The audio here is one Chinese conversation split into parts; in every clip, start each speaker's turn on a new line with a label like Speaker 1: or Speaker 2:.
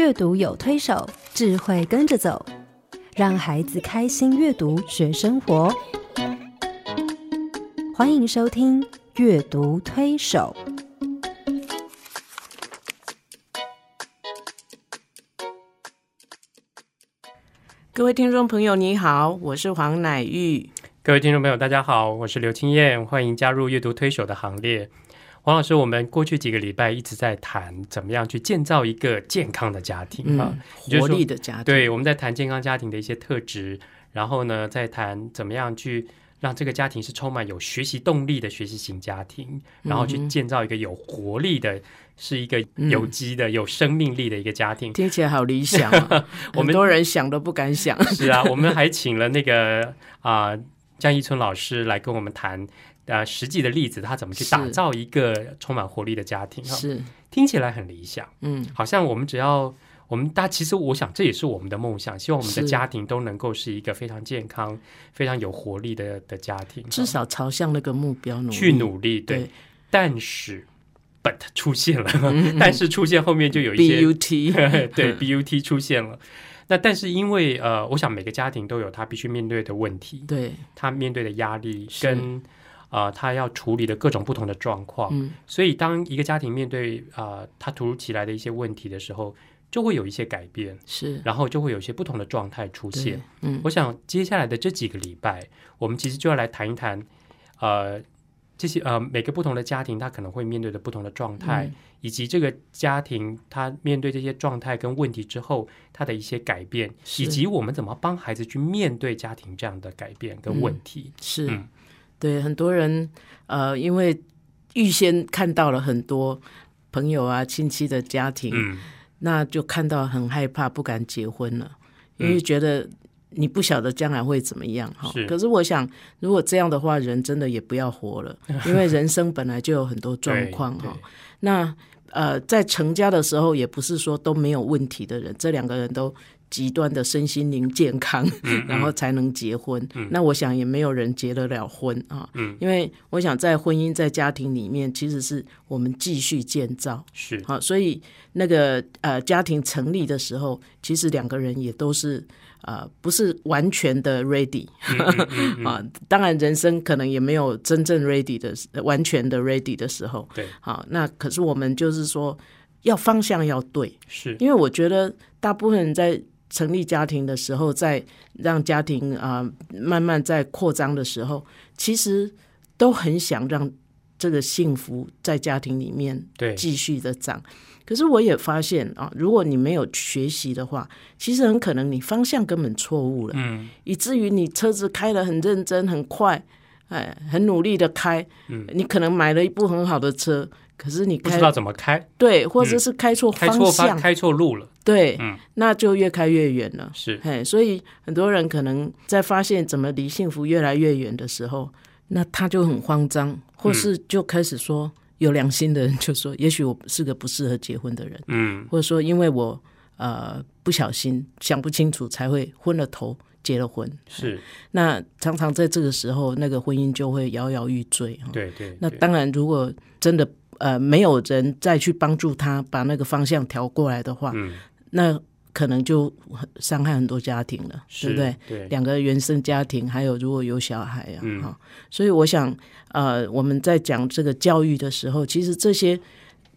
Speaker 1: 阅读有推手，智慧跟着走，让孩子开心阅读学生活。欢迎收听《阅读推手》。
Speaker 2: 各位听众朋友，你好，我是黄乃玉。
Speaker 3: 各位听众朋友，大家好，我是刘青燕，欢迎加入阅读推手的行列。黄老师，我们过去几个礼拜一直在谈怎么样去建造一个健康的家庭啊，
Speaker 2: 活力的家庭。
Speaker 3: 对，我们在谈健康家庭的一些特质，然后呢，再谈怎么样去让这个家庭是充满有学习动力的学习型家庭，然后去建造一个有活力的，是一个有机的、有生命力的一个家庭。
Speaker 2: 听起来好理想，很多人想都不敢想。
Speaker 3: 是啊，我们还请了那个啊江一春老师来跟我们谈。呃，实际的例子，他怎么去打造一个充满活力的家庭？
Speaker 2: 是
Speaker 3: 听起来很理想，嗯，好像我们只要我们大，其实我想这也是我们的梦想，希望我们的家庭都能够是一个非常健康、非常有活力的的家庭，
Speaker 2: 至少朝向那个目标努
Speaker 3: 去努力。对，但是 but 出现了，但是出现后面就有一些
Speaker 2: but
Speaker 3: 对 but 出现了。那但是因为呃，我想每个家庭都有他必须面对的问题，
Speaker 2: 对
Speaker 3: 他面对的压力跟。啊，他要处理的各种不同的状况，所以当一个家庭面对啊，他突如其来的一些问题的时候，就会有一些改变，
Speaker 2: 是，
Speaker 3: 然后就会有一些不同的状态出现。嗯，我想接下来的这几个礼拜，我们其实就要来谈一谈，呃，这些呃每个不同的家庭，他可能会面对的不同的状态，以及这个家庭他面对这些状态跟问题之后，他的一些改变，以及我们怎么帮孩子去面对家庭这样的改变跟问题，
Speaker 2: 是。对很多人，呃，因为预先看到了很多朋友啊、亲戚的家庭，那就看到很害怕，不敢结婚了，因为觉得你不晓得将来会怎么样哈。可是我想，如果这样的话，人真的也不要活了，因为人生本来就有很多状况哈。那呃，在成家的时候，也不是说都没有问题的人，这两个人都。极端的身心灵健康，然后才能结婚。那我想也没有人结得了婚啊，因为我想在婚姻在家庭里面，其实是我们继续建造。
Speaker 3: 是
Speaker 2: 好，所以那个呃家庭成立的时候，其实两个人也都是呃不是完全的 ready 啊。当然人生可能也没有真正 ready 的完全的 ready 的时候。
Speaker 3: 对，
Speaker 2: 好，那可是我们就是说要方向要对，
Speaker 3: 是
Speaker 2: 因为我觉得大部分人在。成立家庭的时候，在让家庭啊慢慢在扩张的时候，其实都很想让这个幸福在家庭里面继续的长。可是我也发现啊，如果你没有学习的话，其实很可能你方向根本错误了，嗯，以至于你车子开得很认真、很快，哎，很努力的开，嗯，你可能买了一部很好的车。可是你
Speaker 3: 不知道怎么开，
Speaker 2: 对，或者是开错方向，
Speaker 3: 开错路了，
Speaker 2: 对，嗯，那就越开越远了。
Speaker 3: 是，
Speaker 2: 嘿，所以很多人可能在发现怎么离幸福越来越远的时候，那他就很慌张，或是就开始说，有良心的人就说，也许我是个不适合结婚的人，嗯，或者说因为我呃不小心想不清楚才会昏了头结了婚，
Speaker 3: 是，
Speaker 2: 那常常在这个时候，那个婚姻就会摇摇欲坠。
Speaker 3: 对对，
Speaker 2: 那当然，如果真的。呃，没有人再去帮助他把那个方向调过来的话，那可能就伤害很多家庭了，对不对？
Speaker 3: 对，
Speaker 2: 两个原生家庭，还有如果有小孩啊，哈，所以我想，呃，我们在讲这个教育的时候，其实这些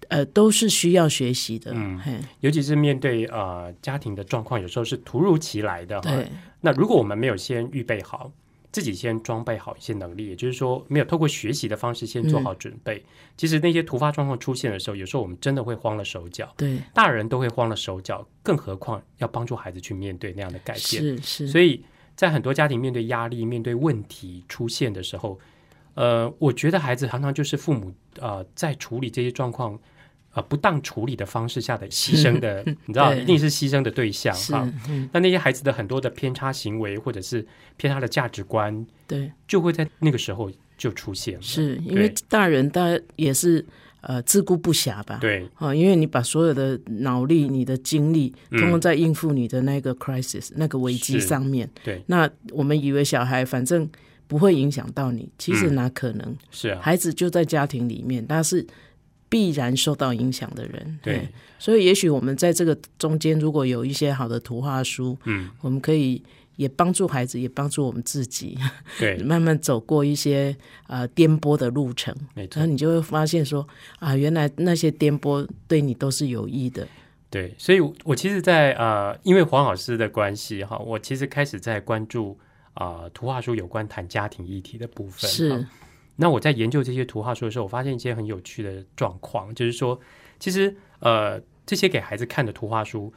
Speaker 2: 呃都是需要学习的，嗯，
Speaker 3: 尤其是面对呃家庭的状况，有时候是突如其来的，
Speaker 2: 对。
Speaker 3: 那如果我们没有先预备好。自己先装备好一些能力，也就是说，没有透过学习的方式先做好准备。其实那些突发状况出现的时候，有时候我们真的会慌了手脚。
Speaker 2: 对，
Speaker 3: 大人都会慌了手脚，更何况要帮助孩子去面对那样的改变。
Speaker 2: 是是。
Speaker 3: 所以在很多家庭面对压力、面对问题出现的时候，呃，我觉得孩子常常就是父母呃在处理这些状况。啊，不当处理的方式下的牺牲的，你知道，一定是牺牲的对象哈。那那些孩子的很多的偏差行为，或者是偏差的价值观，
Speaker 2: 对，
Speaker 3: 就会在那个时候就出现了。
Speaker 2: 是因为大人，他也是呃自顾不暇吧？
Speaker 3: 对，
Speaker 2: 啊，因为你把所有的脑力、你的精力，通通在应付你的那个 crisis 那个危机上面。
Speaker 3: 对，
Speaker 2: 那我们以为小孩反正不会影响到你，其实哪可能？
Speaker 3: 是啊，
Speaker 2: 孩子就在家庭里面，但是。必然受到影响的人。
Speaker 3: 对，
Speaker 2: 所以也许我们在这个中间，如果有一些好的图画书，
Speaker 3: 嗯，
Speaker 2: 我们可以也帮助孩子，也帮助我们自己，
Speaker 3: 对，
Speaker 2: 慢慢走过一些呃颠簸的路程。然后你就会发现说啊，原来那些颠簸对你都是有益的。
Speaker 3: 对，所以我其实在，呃，因为黄老师的关系哈，我其实开始在关注啊、图画书有关谈家庭议题的部分。
Speaker 2: 是
Speaker 3: 哈那我在研究这些图画书的时候，我发现一些很有趣的状况，就是说，其实呃，这些给孩子看的图画书，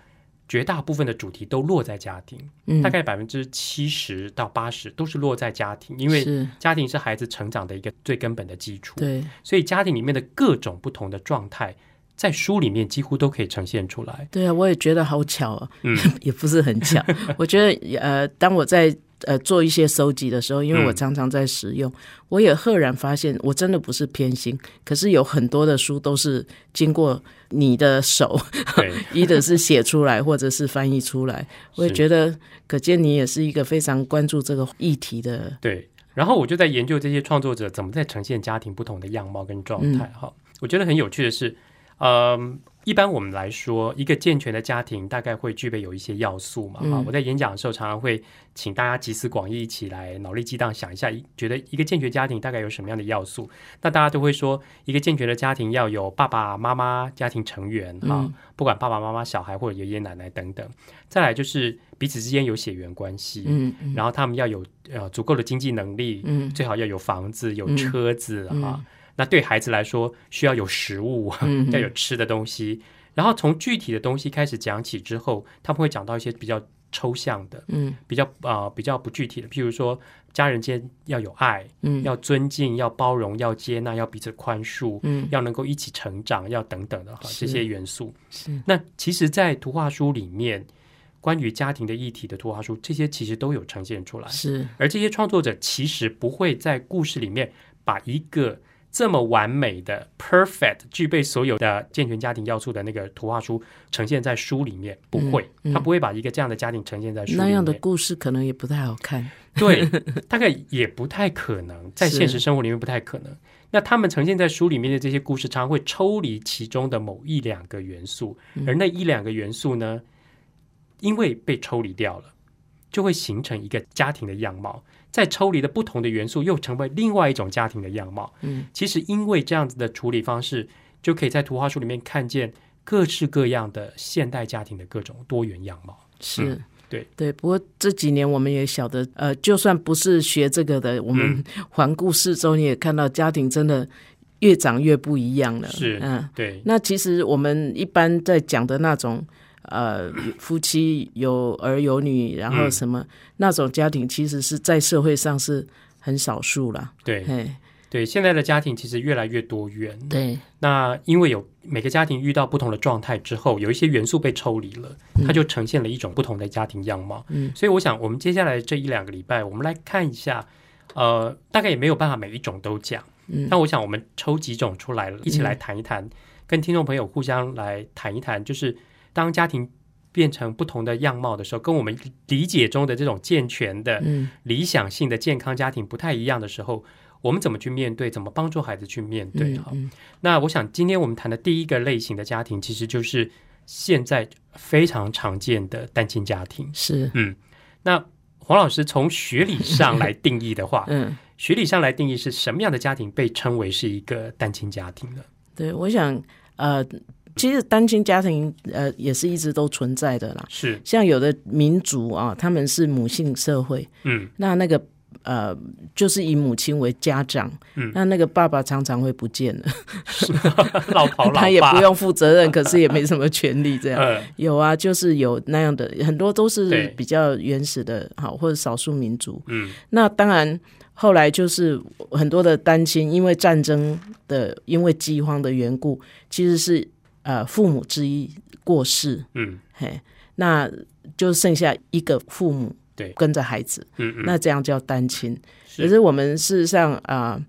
Speaker 3: 绝大部分的主题都落在家庭，
Speaker 2: 嗯
Speaker 3: 大概百分之七十到八十都是落在家庭，因为
Speaker 2: 是
Speaker 3: 家庭是孩子成长的一个最根本的基础。
Speaker 2: 对，
Speaker 3: 所以家庭里面的各种不同的状态，在书里面几乎都可以呈现出来。
Speaker 2: 对啊，我也觉得好巧啊，
Speaker 3: 嗯
Speaker 2: 也不是很巧。我觉得呃，当我在呃做一些收集的时候，因为我
Speaker 3: 嗯
Speaker 2: 常常在使用，我也赫然发现，我真的不是偏心，可是有很多的书都是经过你的手，一的是写出来，或者是翻译出来。我也觉得，可见你也是一个非常关注这个议题的。
Speaker 3: 对。然后我就在研究这些创作者怎么在呈现家庭不同的样貌跟状态。哈、我觉得很有趣的是，嗯，一般我们来说，一个健全的家庭大概会具备有一些要素嘛。哈、
Speaker 2: 嗯
Speaker 3: 我在演讲的时候常常会请大家集思广益，一起来脑力激荡想一下，一觉得一个健全家庭大概有什么样的要素？那大家都会说，一个健全的家庭要有爸爸妈妈、家庭成员哈、
Speaker 2: 嗯
Speaker 3: 不管爸爸妈妈、小孩或者爷爷奶奶等等。再来就是彼此之间有血缘关系，
Speaker 2: 嗯嗯
Speaker 3: 然后他们要有呃足够的经济能力，
Speaker 2: 嗯
Speaker 3: 最好要有房子、有
Speaker 2: 嗯
Speaker 3: 车子
Speaker 2: 嗯
Speaker 3: 哈、那对孩子来说，需要有食物，
Speaker 2: 嗯
Speaker 3: 要有吃的东西。然后从具体的东西开始讲起之后，他们会讲到一些比较抽象的、
Speaker 2: 嗯
Speaker 3: 比较啊、呃比较不具体的，譬如说家人间要有爱，
Speaker 2: 嗯
Speaker 3: 要尊敬，要包容，要接纳，要彼此宽恕，
Speaker 2: 嗯
Speaker 3: 要能够一起成长，要等等的哈
Speaker 2: 是
Speaker 3: 这些元素。
Speaker 2: 是
Speaker 3: 那其实，在图画书里面，关于家庭的议题的图画书，这些其实都有呈现出来。
Speaker 2: 是
Speaker 3: 而这些创作者其实不会在故事里面把一个这么完美的、perfect、具备所有的健全家庭要素的那个图画书呈现在书里面，不会，
Speaker 2: 嗯嗯
Speaker 3: 他不会把一个这样的家庭呈现在书里面。
Speaker 2: 那样的故事可能也不太好看。
Speaker 3: 对，大概也不太可能，在现实生活里面不太可能。那他们呈现在书里面的这些故事，常常会抽离其中的某一两个元素，而那一两个元素呢，因为被抽离掉了，就会形成一个家庭的样貌。再抽离的不同的元素，又成为另外一种家庭的样貌。
Speaker 2: 嗯，
Speaker 3: 其实因为这样子的处理方式，就可以在图画书里面看见各式各样的现代家庭的各种多元样貌。
Speaker 2: 是。
Speaker 3: 嗯对
Speaker 2: 对，不过这几年我们也晓得，呃，就算不是学这个的，我们
Speaker 3: 嗯
Speaker 2: 环顾四周，你也看到家庭真的越长越不一样了。
Speaker 3: 是
Speaker 2: 嗯，
Speaker 3: 对，
Speaker 2: 那其实我们一般在讲的那种，呃，夫妻有儿有女，然后
Speaker 3: 嗯
Speaker 2: 什么、那种家庭，其实是在社会上是很少数了。
Speaker 3: 对，
Speaker 2: 嘿，
Speaker 3: 对，现在的家庭其实越来越多元。
Speaker 2: 对，
Speaker 3: 那因为有每个家庭遇到不同的状态之后，有一些元素被抽离了，它就呈现了一种不同的家庭样貌。
Speaker 2: 嗯，
Speaker 3: 所以我想，我们接下来这一两个礼拜，我们来看一下，呃，大概也没有办法每一种都讲，
Speaker 2: 嗯。
Speaker 3: 那我想我们抽几种出来了，一起来谈一谈，跟听众朋友互相来谈一谈，就是当家庭变成不同的样貌的时候，跟我们理解中的这种健全的、
Speaker 2: 嗯
Speaker 3: 理想性的健康家庭不太一样的时候，我们怎么去面对？怎么帮助孩子去面对？哈、
Speaker 2: 嗯
Speaker 3: 那我想今天我们谈的第一个类型的家庭，其实就是现在非常常见的单亲家庭。
Speaker 2: 是，嗯
Speaker 3: 那黄老师从学理上来定义的话，
Speaker 2: 嗯，
Speaker 3: 学理上来定义是什么样的家庭被称为是一个单亲家庭呢？
Speaker 2: 对，我想，呃，其实单亲家庭，呃，也是一直都存在的啦。
Speaker 3: 是，
Speaker 2: 像有的民族啊，他们是母性社会，
Speaker 3: 嗯，
Speaker 2: 那那个呃，就是以母亲为家长，
Speaker 3: 嗯。
Speaker 2: 那那个爸爸常常会不见了，
Speaker 3: 老跑老爸，
Speaker 2: 他也不用负责任，可是也没什么权利，这样。
Speaker 3: 呃，
Speaker 2: 有啊，就是有那样的，很多都是比较原始的，好或者少数民族。
Speaker 3: 嗯，
Speaker 2: 那当然，后来就是很多的单亲，因为战争的，因为饥荒的缘故，其实是呃父母之一过世，
Speaker 3: 嗯，
Speaker 2: 嘿，那就剩下一个父母
Speaker 3: 对
Speaker 2: 跟着孩子，
Speaker 3: 嗯嗯，
Speaker 2: 那这样叫单亲。
Speaker 3: 是
Speaker 2: 可是我们事实上啊，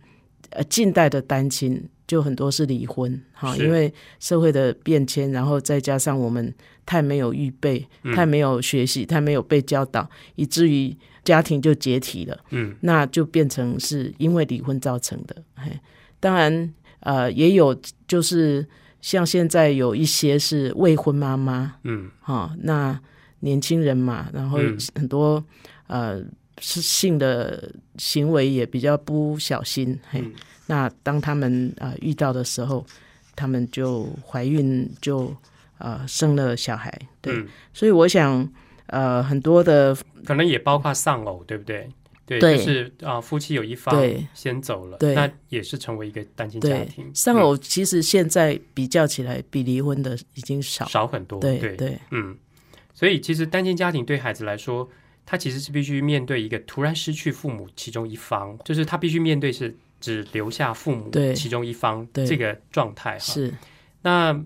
Speaker 2: 呃，近代的单亲就很多是离婚哈，因为社会的变迁，然后再加上我们太没有预备，
Speaker 3: 嗯
Speaker 2: 太没有学习，太没有被教导，以至于家庭就解体了。
Speaker 3: 嗯，
Speaker 2: 那就变成是因为离婚造成的。嘿，当然。呃，也有就是像现在有一些是未婚妈妈，
Speaker 3: 嗯，
Speaker 2: 哈，那年轻人嘛，然后很多呃是性的行为也比较不小心，嘿，那当他们啊遇到的时候，他们就怀孕就呃生了小孩，对，所以我想呃很多的
Speaker 3: 可能也包括丧偶，对不对？对，就是啊，夫妻有一方先走了，那也是成为一个单亲家庭。
Speaker 2: 丧偶其实现在比较起来，比离婚的已经少
Speaker 3: 少很多。
Speaker 2: 对
Speaker 3: 对，嗯，所以其实单亲家庭对孩子来说，他其实是必须面对一个突然失去父母其中一方，就是他必须面对是只留下父母其中一方这个状态。
Speaker 2: 是，
Speaker 3: 那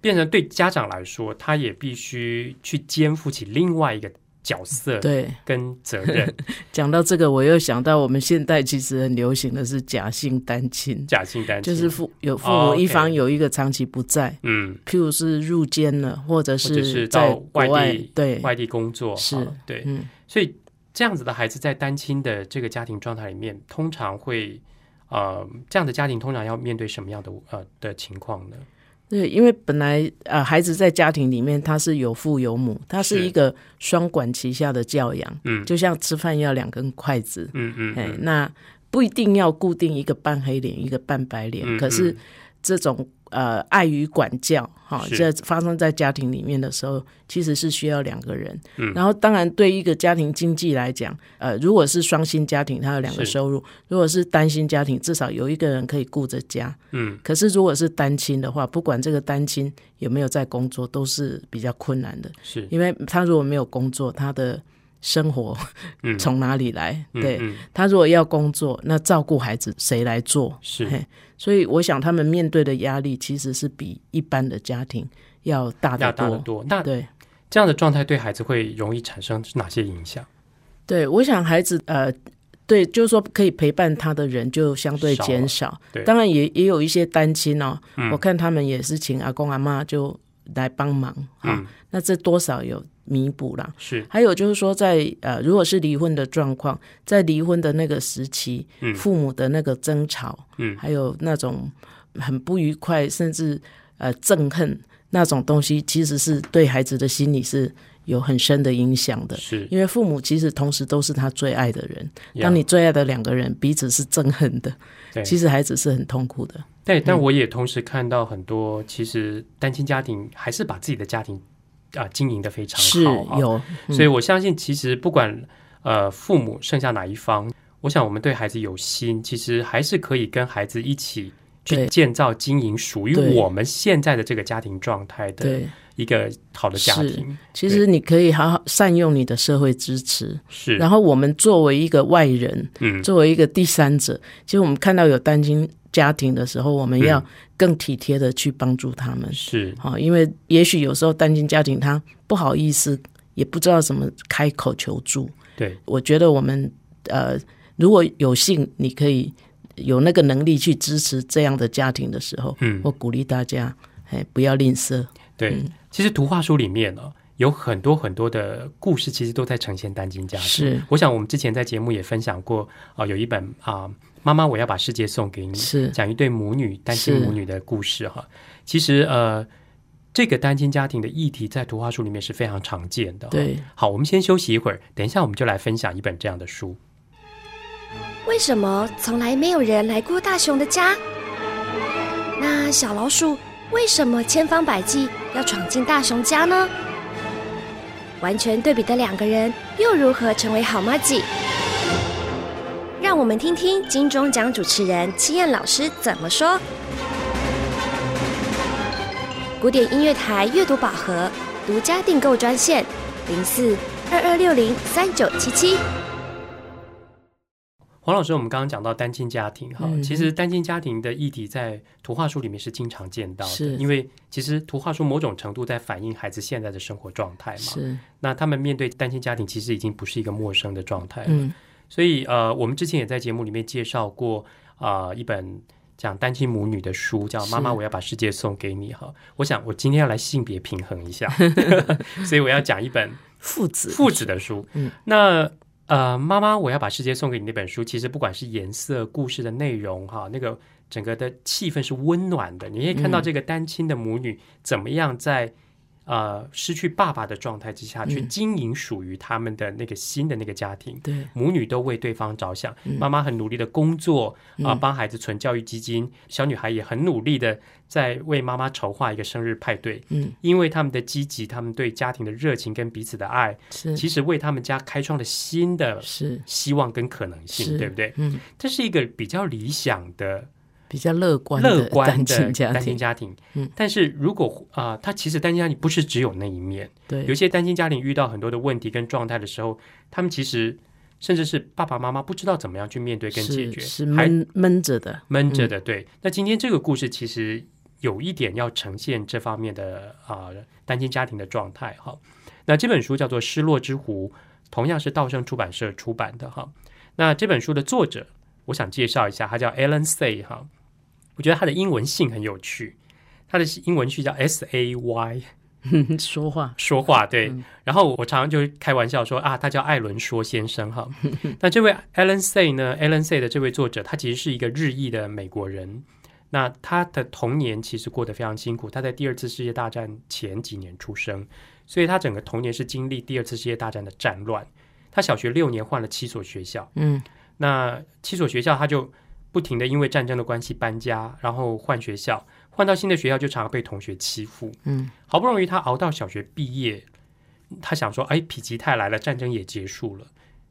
Speaker 3: 变成对家长来说，他也必须去肩负起另外一个。角色
Speaker 2: 对。
Speaker 3: 跟责任，
Speaker 2: 讲到这个，我又想到我们现代其实很流行的是假性单亲，
Speaker 3: 假性单
Speaker 2: 亲。就是父有父母一方有一个长期不在，
Speaker 3: 嗯，
Speaker 2: 譬如是入监了，或者
Speaker 3: 是
Speaker 2: 在
Speaker 3: 外
Speaker 2: 地对。
Speaker 3: 外地工作，
Speaker 2: 是。
Speaker 3: 对，嗯，所以这样子的孩子在单亲的这个家庭状态里面，通常会呃，这样的家庭通常要面对什么样的呃的情况呢？
Speaker 2: 对，因为本来呃，孩子在家庭里面他是有父有母，他是一个双管齐下的教养，
Speaker 3: 嗯，
Speaker 2: 就像吃饭要两根筷子，
Speaker 3: 嗯嗯，
Speaker 2: 哎，那不一定要固定一个半黑脸一个半白脸，可是这种。呃，爱与管教，哈，这发生在家庭里面的时候，其实是需要两个人。
Speaker 3: 嗯，
Speaker 2: 然后当然对一个家庭经济来讲，呃，如果是双薪家庭，他有两个收入；如果是单薪家庭，至少有一个人可以顾着家。
Speaker 3: 嗯，
Speaker 2: 可是如果是单亲的话，不管这个单亲有没有在工作，都是比较困难的。
Speaker 3: 是，
Speaker 2: 因为他如果没有工作，他的生活从哪里来？对他如果要工作，那照顾孩子谁来做？
Speaker 3: 是。
Speaker 2: 所以，我想他们面对的压力其实是比一般的家庭要大得
Speaker 3: 多。
Speaker 2: 多。
Speaker 3: 那
Speaker 2: 对
Speaker 3: 这样的状态对孩子会容易产生哪些影响？
Speaker 2: 对，我想孩子呃，对，就是说可以陪伴他的人就相对减少。
Speaker 3: 对，
Speaker 2: 当然也也有一些单亲哦。我看他们也是请阿公阿妈就来帮忙啊。那这多少有。弥补啦，
Speaker 3: 是。
Speaker 2: 还有就是说，在呃，如果是离婚的状况，在离婚的那个时期，
Speaker 3: 嗯，
Speaker 2: 父母的那个争吵，
Speaker 3: 嗯，
Speaker 2: 还有那种很不愉快，甚至呃憎恨那种东西，其实是对孩子的心理是有很深的影响的。
Speaker 3: 是，
Speaker 2: 因为父母其实同时都是他最爱的人，当你最爱的两个人彼此是憎恨的，其实孩子是很痛苦的。
Speaker 3: 对，但我也同时看到很多，其实单亲家庭还是把自己的家庭。啊，经营的非常
Speaker 2: 好，有，
Speaker 3: 所以我相信，其实不管呃父母剩下哪一方，我想我们对孩子有心，其实还是可以跟孩子一起去建造、经营属于我们现在的这个家庭状态的一个好的家庭。
Speaker 2: 其实你可以好好善用你的社会支持，
Speaker 3: 是。
Speaker 2: 然后我们作为一个外人，
Speaker 3: 嗯，
Speaker 2: 作为一个第三者，其实我们看到有单亲。家庭的时候，我们要更体贴的去帮助他们，
Speaker 3: 是
Speaker 2: 好，因为也许有时候单亲家庭他不好意思，也不知道怎么开口求助。
Speaker 3: 对，
Speaker 2: 我觉得我们呃，如果有幸你可以有那个能力去支持这样的家庭的时候，
Speaker 3: 嗯，
Speaker 2: 我鼓励大家，哎，不要吝啬。
Speaker 3: 对，其实图画书里面呢，有很多很多的故事，其实都在呈现单亲家庭。
Speaker 2: 是，
Speaker 3: 我想我们之前在节目也分享过啊，有一本啊。妈妈，我要把世界送给你。
Speaker 2: 是
Speaker 3: 讲一对母女单亲母女的故事哈。其实呃，这个单亲家庭的议题在图画书里面是非常常见的。
Speaker 2: 对，
Speaker 3: 好，我们先休息一会儿，等一下我们就来分享一本这样的书。
Speaker 4: 为什么从来没有人来过大熊的家？那小老鼠为什么千方百计要闯进大熊家呢？完全对比的两个人又如何成为好妈鸡？让我们听听金钟奖主持人七燕老师怎么说。古典音乐台阅读宝盒独家订购专线：零四二二六零三九七七。
Speaker 3: 黄老师，我们刚刚讲到单亲家庭哈，其实单亲家庭的议题在图画书里面是经常见到的，因为其实图画书某种程度在反映孩子现在的生活状态嘛。
Speaker 2: 是，
Speaker 3: 那他们面对单亲家庭，其实已经不是一个陌生的状态了。所以，呃，我们之前也在节目里面介绍过啊，一本讲单亲母女的书，叫《妈妈，我要把世界送给你》哈。我想，我今天要来性别平衡一下，所以我要讲一本
Speaker 2: 父子
Speaker 3: 父子的书。
Speaker 2: 嗯，
Speaker 3: 那呃，妈妈，我要把世界送给你那本书，其实不管是颜色、故事的内容哈，那个整个的气氛是温暖的。你可以看到这个单亲的母女怎么样在。呃，失去爸爸的状态之下去经营属于他们的那个新的那个家庭，
Speaker 2: 对
Speaker 3: 母女都为对方着想。妈妈很努力的工作啊，帮孩子存教育基金，小女孩也很努力的在为妈妈筹划一个生日派对。嗯，因为他们的积极，他们对家庭的热情跟彼此的爱，
Speaker 2: 是
Speaker 3: 其实为他们家开创了新的
Speaker 2: 是
Speaker 3: 希望跟可能性，对不对？
Speaker 2: 嗯，
Speaker 3: 这是一个比较理想的。
Speaker 2: 比较乐观、
Speaker 3: 乐观
Speaker 2: 的
Speaker 3: 单亲家庭，嗯，但是如果啊，他其实单亲家庭不是只有那一面，
Speaker 2: 对，
Speaker 3: 有些单亲家庭遇到很多的问题跟状态的时候，他们其实甚至是爸爸妈妈不知道怎么样去面对跟解决，
Speaker 2: 是闷闷着的，
Speaker 3: 闷着的。对，那今天这个故事其实有一点要呈现这方面的啊单亲家庭的状态哈。那这本书叫做《失落之湖》，同样是道盛出版社出版的哈。那这本书的作者，我想介绍一下，他叫 Alan Say 哈。我觉得他的英文姓很有趣，他的英文序叫 S A Y，
Speaker 2: 说话
Speaker 3: 说话对。然后我常常就开玩笑说啊，他叫艾伦说先生哈。那这位 Alan Say 呢？Alan Say 的这位作者，他其实是一个日裔的美国人。那他的童年其实过得非常辛苦，他在第二次世界大战前几年出生，所以他整个童年是经历第二次世界大战的战乱。他小学六年换了七所学校，
Speaker 2: 嗯，
Speaker 3: 那七所学校他就。不停的因为战争的关系搬家，然后换学校，换到新的学校就常常被同学欺负。
Speaker 2: 嗯，
Speaker 3: 好不容易他熬到小学毕业，他想说：“哎，否极泰来了，战争也结束了。”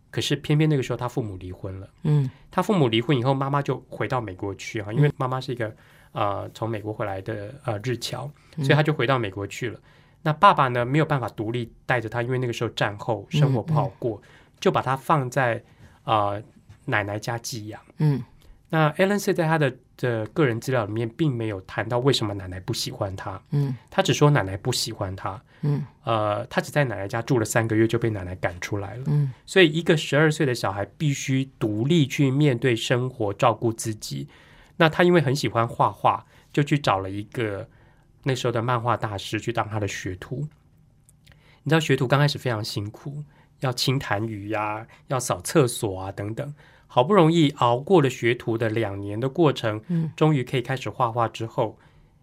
Speaker 3: 可是偏偏那个时候他父母离婚了。
Speaker 2: 嗯，
Speaker 3: 他父母离婚以后，妈妈就回到美国去啊，因为妈妈是一个呃从美国回来的呃日侨，所以他就回到美国去了。那爸爸呢没有办法独立带着他，因为那个时候战后生活不好过，就把他放在啊奶奶家寄养。
Speaker 2: 嗯。
Speaker 3: 那 Alan C 在他的的个人资料里面，并没有谈到为什么奶奶不喜欢他。
Speaker 2: 嗯，
Speaker 3: 他只说奶奶不喜欢他。
Speaker 2: 嗯，
Speaker 3: 呃，他只在奶奶家住了三个月，就被奶奶赶出来了。
Speaker 2: 嗯，
Speaker 3: 所以一个十二岁的小孩必须独立去面对生活，照顾自己。那他因为很喜欢画画，就去找了一个那时候的漫画大师去当他的学徒。你知道学徒刚开始非常辛苦，要清痰盂呀，要扫厕所啊，等等。好不容易熬过了学徒的两年的过程，
Speaker 2: 嗯，
Speaker 3: 终于可以开始画画之后，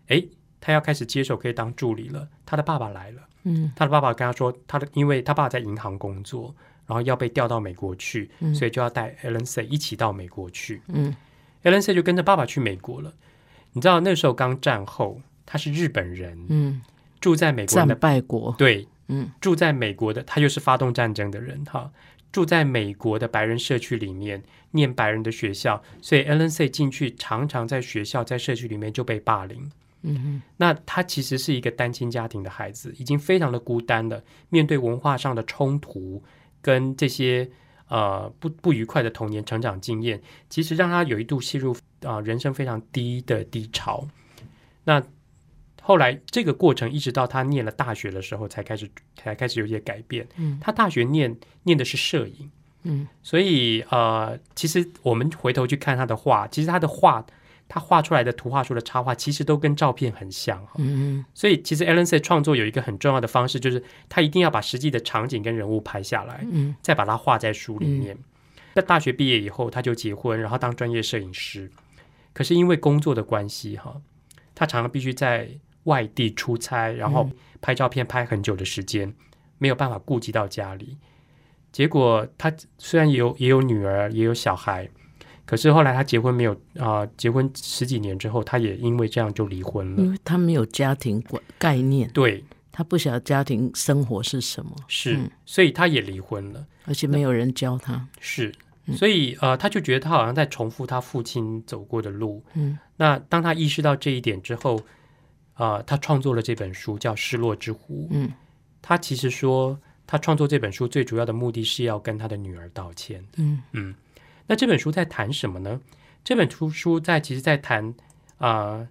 Speaker 3: 哎，他要开始接手可以当助理了。他的爸爸来了，
Speaker 2: 嗯，
Speaker 3: 他的爸爸跟他说，他的因为他爸爸在银行工作，然后要被调到美国去，所以就要带 Alan C 一起到美国去。
Speaker 2: 嗯
Speaker 3: ，Alan C 就跟着爸爸去美国了。你知道那时候刚战后，他是日本人，
Speaker 2: 嗯，
Speaker 3: 住在美国
Speaker 2: 的败国，
Speaker 3: 对，
Speaker 2: 嗯，
Speaker 3: 住在美国的他又是发动战争的人，哈。住在美国的白人社区里面，念白人的学校，所以 Ellen C 进去常常在学校、在社区里面就被霸凌。
Speaker 2: 嗯哼，
Speaker 3: 那他其实是一个单亲家庭的孩子，已经非常的孤单了。面对文化上的冲突跟这些呃不不愉快的童年成长经验，其实让他有一度陷入啊人生非常低的低潮。那后来这个过程一直到他念了大学的时候，才开始才开始有些改变。
Speaker 2: 嗯，
Speaker 3: 他大学念念的是摄影。
Speaker 2: 嗯，
Speaker 3: 所以呃，其实我们回头去看他的画，其实他的画，他画出来的图画书的插画，其实都跟照片很像。
Speaker 2: 嗯，
Speaker 3: 所以其实 Alan C 创作有一个很重要的方式，就是他一定要把实际的场景跟人物拍下来，
Speaker 2: 嗯，
Speaker 3: 再把它画在书里面。在大学毕业以后，他就结婚，然后当专业摄影师。可是因为工作的关系，哈，他常常必须在。外地出差，然后拍照片拍很久的时间，没有办法顾及到家里。结果他虽然有也有女儿，也有小孩，可是后来他结婚没有啊？结婚十几年之后，他也因为这样就离婚了。
Speaker 2: 因为他没有家庭概念，
Speaker 3: 对
Speaker 2: 他不晓得家庭生活是什么，
Speaker 3: 是，所以他也离婚了，
Speaker 2: 而且没有人教他。
Speaker 3: 是，所以呃，他就觉得他好像在重复他父亲走过的路。
Speaker 2: 嗯，
Speaker 3: 那当他意识到这一点之后。啊，他创作了这本书叫《失落之湖》。
Speaker 2: 嗯，
Speaker 3: 他其实说，他创作这本书最主要的目的是要跟他的女儿道歉。
Speaker 2: 嗯
Speaker 3: 嗯，那这本书在谈什么呢？这本书书在其实，在谈啊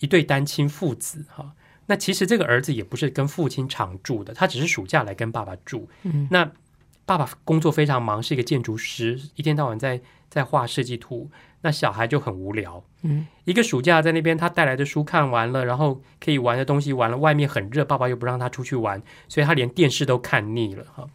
Speaker 3: 一对单亲父子哈。那其实这个儿子也不是跟父亲常住的，他只是暑假来跟爸爸住。
Speaker 2: 嗯，
Speaker 3: 那爸爸工作非常忙，是一个建筑师，一天到晚在在画设计图。那小孩就很无聊，
Speaker 2: 嗯，
Speaker 3: 一个暑假在那边，他带来的书看完了，然后可以玩的东西玩了，外面很热，爸爸又不让他出去玩，所以他连电视都看腻了哈。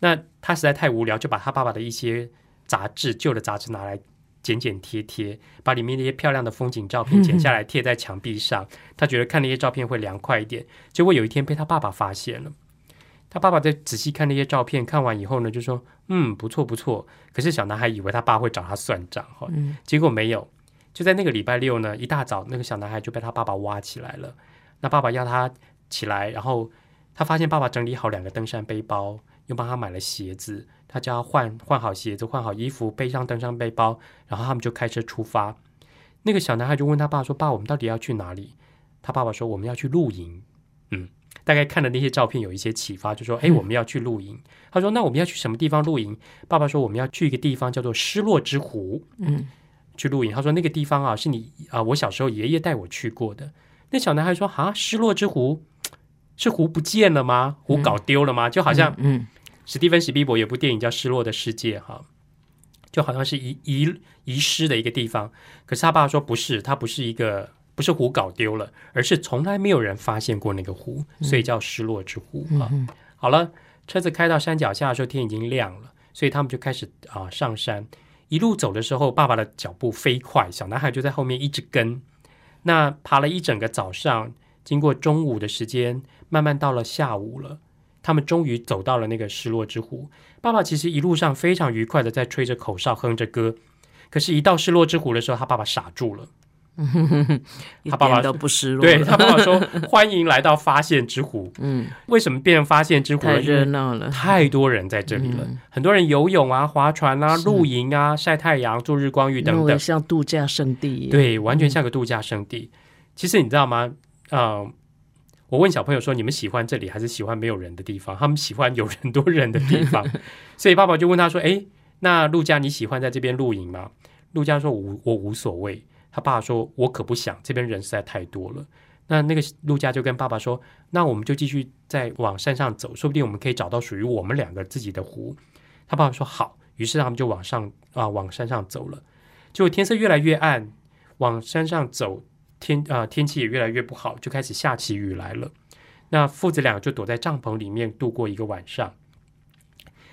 Speaker 3: 那他实在太无聊，就把他爸爸的一些杂志、旧的杂志拿来剪剪贴贴，把里面那些漂亮的风景照片剪下来贴在墙壁上。他觉得看那些照片会凉快一点。结果有一天被他爸爸发现了。他爸爸在仔细看那些照片，看完以后呢，就说：“嗯，不错不错。”可是小男孩以为他爸会找他算账哈，结果没有。就在那个礼拜六呢，一大早，那个小男孩就被他爸爸挖起来了。那爸爸要他起来，然后他发现爸爸整理好两个登山背包，又帮他买了鞋子。他叫他换换好鞋子，换好衣服，背上登山背包，然后他们就开车出发。那个小男孩就问他爸说：“爸，我们到底要去哪里？”他爸爸说：“我们要去露营。”嗯。大概看了那些照片，有一些启发，就说：“哎，我们要去露营。”他说：“那我们要去什么地方露营？”爸爸说：“我们要去一个地方，叫做失落之湖。”嗯，去露营。他说：“那个地方啊，是你啊，我小时候爷爷带我去过的。”那小男孩说：“啊，失落之湖是湖不见了吗？湖搞丢了吗？就好像，嗯，史蒂芬史蒂伯有部电影叫《失落的世界》哈，就好像是遗遗遗失的一个地方。可是他爸爸说不是，它不是一个。”不是湖搞丢了，而是从来没有人发现过那个湖，所以叫失落之湖啊。好了，车子开到山脚下的时候，天已经亮了，所以他们就开始啊上山。一路走的时候，爸爸的脚步飞快，小男孩就在后面一直跟。那爬了一整个早上，经过中午的时间，慢慢到了下午了，他们终于走到了那个失落之湖。爸爸其实一路上非常愉快的在吹着口哨，哼着歌。可是，一到失落之湖的时候，他爸爸傻住了。
Speaker 2: 他爸爸都不失落。
Speaker 3: 对他爸爸说：“欢迎来到发现之湖。”嗯，为什么变成发现之湖？
Speaker 2: 太热闹了，
Speaker 3: 太多人在这里了。很多人游泳啊、划船啊、露营啊、晒太阳、做日光浴等等，
Speaker 2: 像度假胜地。
Speaker 3: 对，完全像个度假胜地。其实你知道吗？嗯，我问小朋友说：“你们喜欢这里，还是喜欢没有人的地方？”他们喜欢有人多人的地方。所以爸爸就问他说：“哎，那陆家你喜欢在这边露营吗？”陆家说：“我我无所谓。”他爸说：“我可不想，这边人实在太多了。”那那个陆家就跟爸爸说：“那我们就继续再往山上走，说不定我们可以找到属于我们两个自己的湖。”他爸爸说：“好。”于是他们就往上啊，往山上走了。结果天色越来越暗，往山上走，天啊天气也越来越不好，就开始下起雨来了。那父子俩就躲在帐篷里面度过一个晚上。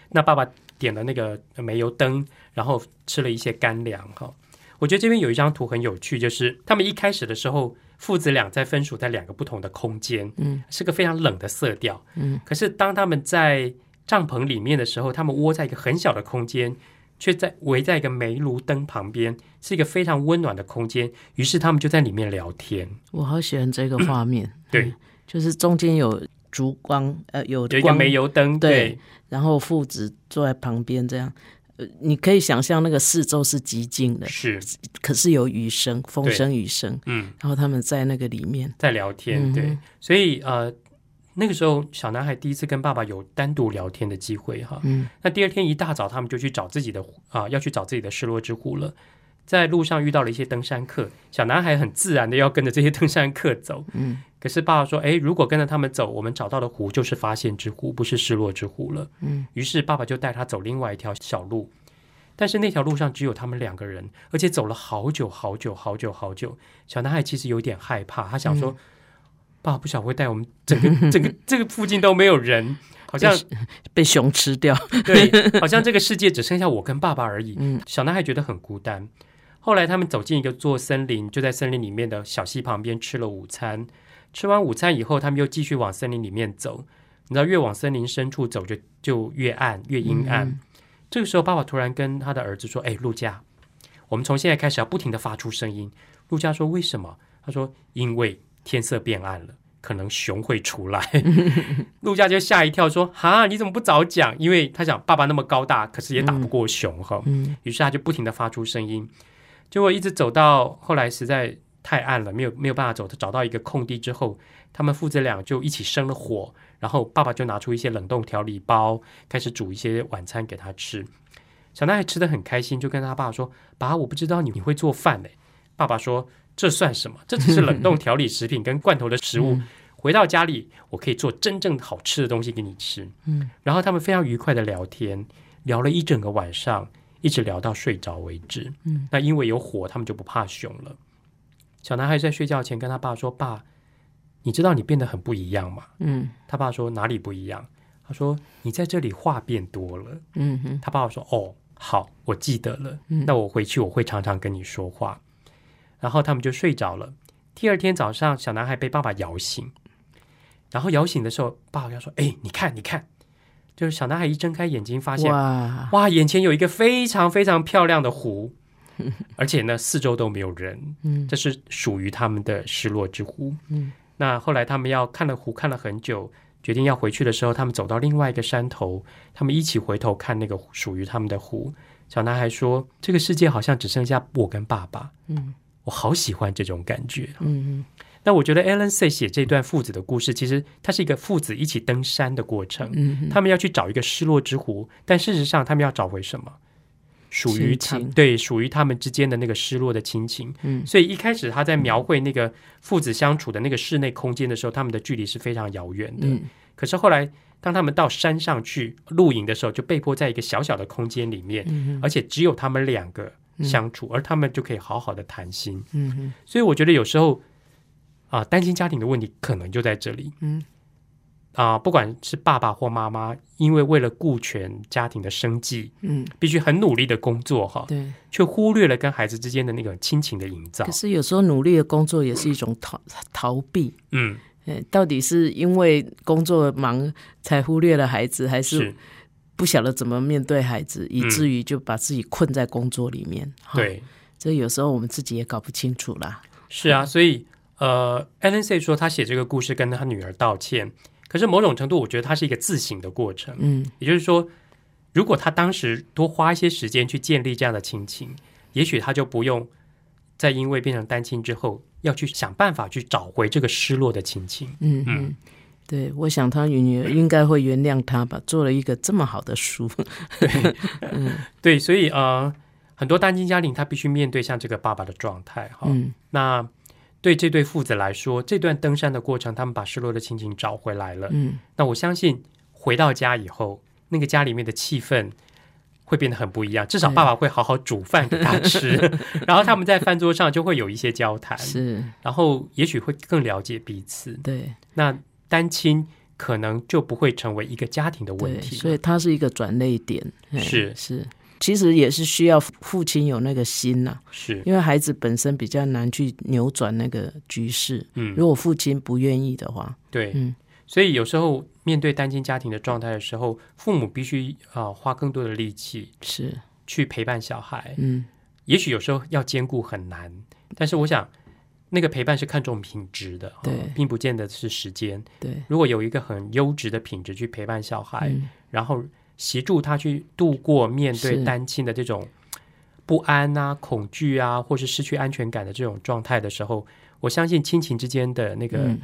Speaker 3: 那爸爸点了那个煤油灯，然后吃了一些干粮，哈。我觉得这边有一张图很有趣，就是他们一开始的时候，父子俩在分属在两个不同的空间，嗯，是个非常冷的色调，嗯，可是当他们在帐篷里面的时候，他们窝在一个很小的空间，却在围在一个煤炉灯旁边，是一个非常温暖的空间，于是他们就在里面聊天。
Speaker 2: 我好喜欢这个画面，
Speaker 3: 对，
Speaker 2: 就是中间有烛光，呃，有
Speaker 3: 有一个煤油灯，对，
Speaker 2: 然后父子坐在旁边这样。你可以想象那个四周是寂静的，
Speaker 3: 是，
Speaker 2: 可是有雨声，风声雨声，嗯，然后他们在那个里面。
Speaker 3: 在聊天，对，所以呃，那个时候小男孩第一次跟爸爸有单独聊天的机会哈，嗯，那第二天一大早他们就去找自己的啊，要去找自己的失落之湖了。在路上遇到了一些登山客，小男孩很自然的要跟着这些登山客走。嗯，可是爸爸说：“哎，如果跟着他们走，我们找到的湖就是发现之湖，不是失落之湖了。”嗯，于是爸爸就带他走另外一条小路，但是那条路上只有他们两个人，而且走了好久好久好久好久。小男孩其实有点害怕，他想说：“爸爸不晓得会带我们整个 整个这个附近都没有人，好像
Speaker 2: 被熊吃掉。
Speaker 3: 对，好像这个世界只剩下我跟爸爸而已。”嗯，小男孩觉得很孤单。后来他们走进一个座森林，就在森林里面的小溪旁边吃了午餐。吃完午餐以后，他们又继续往森林里面走。你知道，越往森林深处走，就就越暗，越阴暗。这个时候，爸爸突然跟他的儿子说：“哎，陆家，我们从现在开始要不停的发出声音。”陆家说：“为什么？”他说：“因为天色变暗了，可能熊会出来。” 陆家就吓一跳，说：“哈，你怎么不早讲？”因为他想，爸爸那么高大，可是也打不过熊哈。于是他就不停的发出声音。结果一直走到后来实在太暗了，没有没有办法走。他找到一个空地之后，他们父子俩就一起生了火，然后爸爸就拿出一些冷冻调理包，开始煮一些晚餐给他吃。小男孩吃的很开心，就跟他爸说：“爸，我不知道你你会做饭呢。”爸爸说：“这算什么？这只是冷冻调理食品跟罐头的食物。回到家里，我可以做真正好吃的东西给你吃。”嗯，然后他们非常愉快的聊天，聊了一整个晚上。一直聊到睡着为止。嗯，那因为有火，他们就不怕熊了。小男孩在睡觉前跟他爸说：“爸，你知道你变得很不一样吗？”嗯，他爸说：“哪里不一样？”他说：“你在这里话变多了。”嗯哼，他爸爸说：“哦，好，我记得了。嗯那我回去我会常常跟你说话。然后他们就睡着了。第二天早上，小男孩被爸爸摇醒，然后摇醒的时候，爸爸要说：“哎，你看，你看。”就是小男孩一睁开眼睛，发现哇哇，眼前有一个非常非常漂亮的湖，而且呢，四周都没有人。嗯，这是属于他们的失落之湖。嗯，那后来他们要看了湖，看了很久，决定要回去的时候，他们走到另外一个山头，他们一起回头看那个属于他们的湖。小男孩说：“这个世界好像只剩下我跟爸爸。”嗯，我好喜欢这种感觉。嗯嗯。那我觉得 Alan C 写这段父子的故事，其实它是一个父子一起登山的过程。嗯，他们要去找一个失落之湖，但事实上他们要找回什么？属于他对属于他们之间的那个失落的亲情。嗯，所以一开始他在描绘那个父子相处的那个室内空间的时候，他们的距离是非常遥远的。嗯，可是后来当他们到山上去露营的时候，就被迫在一个小小的空间里面，而且只有他们两个相处，而他们就可以好好的谈心。嗯所以我觉得有时候。啊，单亲家庭的问题可能就在这里。嗯，啊，不管是爸爸或妈妈，因为为了顾全家庭的生计，嗯，必须很努力的工作，哈，
Speaker 2: 对，
Speaker 3: 却忽略了跟孩子之间的那个亲情的营造。
Speaker 2: 可是有时候努力的工作也是一种逃逃避。嗯，到底是因为工作忙才忽略了孩子，还是不晓得怎么面对孩子，以至于就把自己困在工作里面？
Speaker 3: 对，
Speaker 2: 这有时候我们自己也搞不清楚啦。
Speaker 3: 是啊，所以。呃，Alan C 说他写这个故事跟他女儿道歉，可是某种程度，我觉得他是一个自省的过程。嗯，也就是说，如果他当时多花一些时间去建立这样的亲情，也许他就不用再因为变成单亲之后，要去想办法去找回这个失落的亲情。
Speaker 2: 嗯嗯，对，我想他女儿应该会原谅他吧，做了一个这么好的书。
Speaker 3: 嗯，对，所以呃，很多单亲家庭他必须面对像这个爸爸的状态。哈，嗯那。对这对父子来说，这段登山的过程，他们把失落的亲情找回来了。嗯，那我相信回到家以后，那个家里面的气氛会变得很不一样。至少爸爸会好好煮饭给他吃，然后他们在饭桌上就会有一些交谈。
Speaker 2: 是，
Speaker 3: 然后也许会更了解彼此。
Speaker 2: 对，
Speaker 3: 那单亲可能就不会成为一个家庭的问题。
Speaker 2: 所以它是一个转泪点。
Speaker 3: 是
Speaker 2: 是。其实也是需要父亲有那个心呐，
Speaker 3: 是
Speaker 2: 因为孩子本身比较难去扭转那个局势。嗯，如果父亲不愿意的话，
Speaker 3: 对，嗯，所以有时候面对单亲家庭的状态的时候，父母必须啊花更多的力气
Speaker 2: 是
Speaker 3: 去陪伴小孩。嗯，也许有时候要兼顾很难，但是我想那个陪伴是看重品质的，
Speaker 2: 对，
Speaker 3: 并不见得是时间。
Speaker 2: 对，
Speaker 3: 如果有一个很优质的品质去陪伴小孩，然后。协助他去度过面对单亲的这种不安啊、恐惧啊，或是失去安全感的这种状态的时候，我相信亲情之间的那个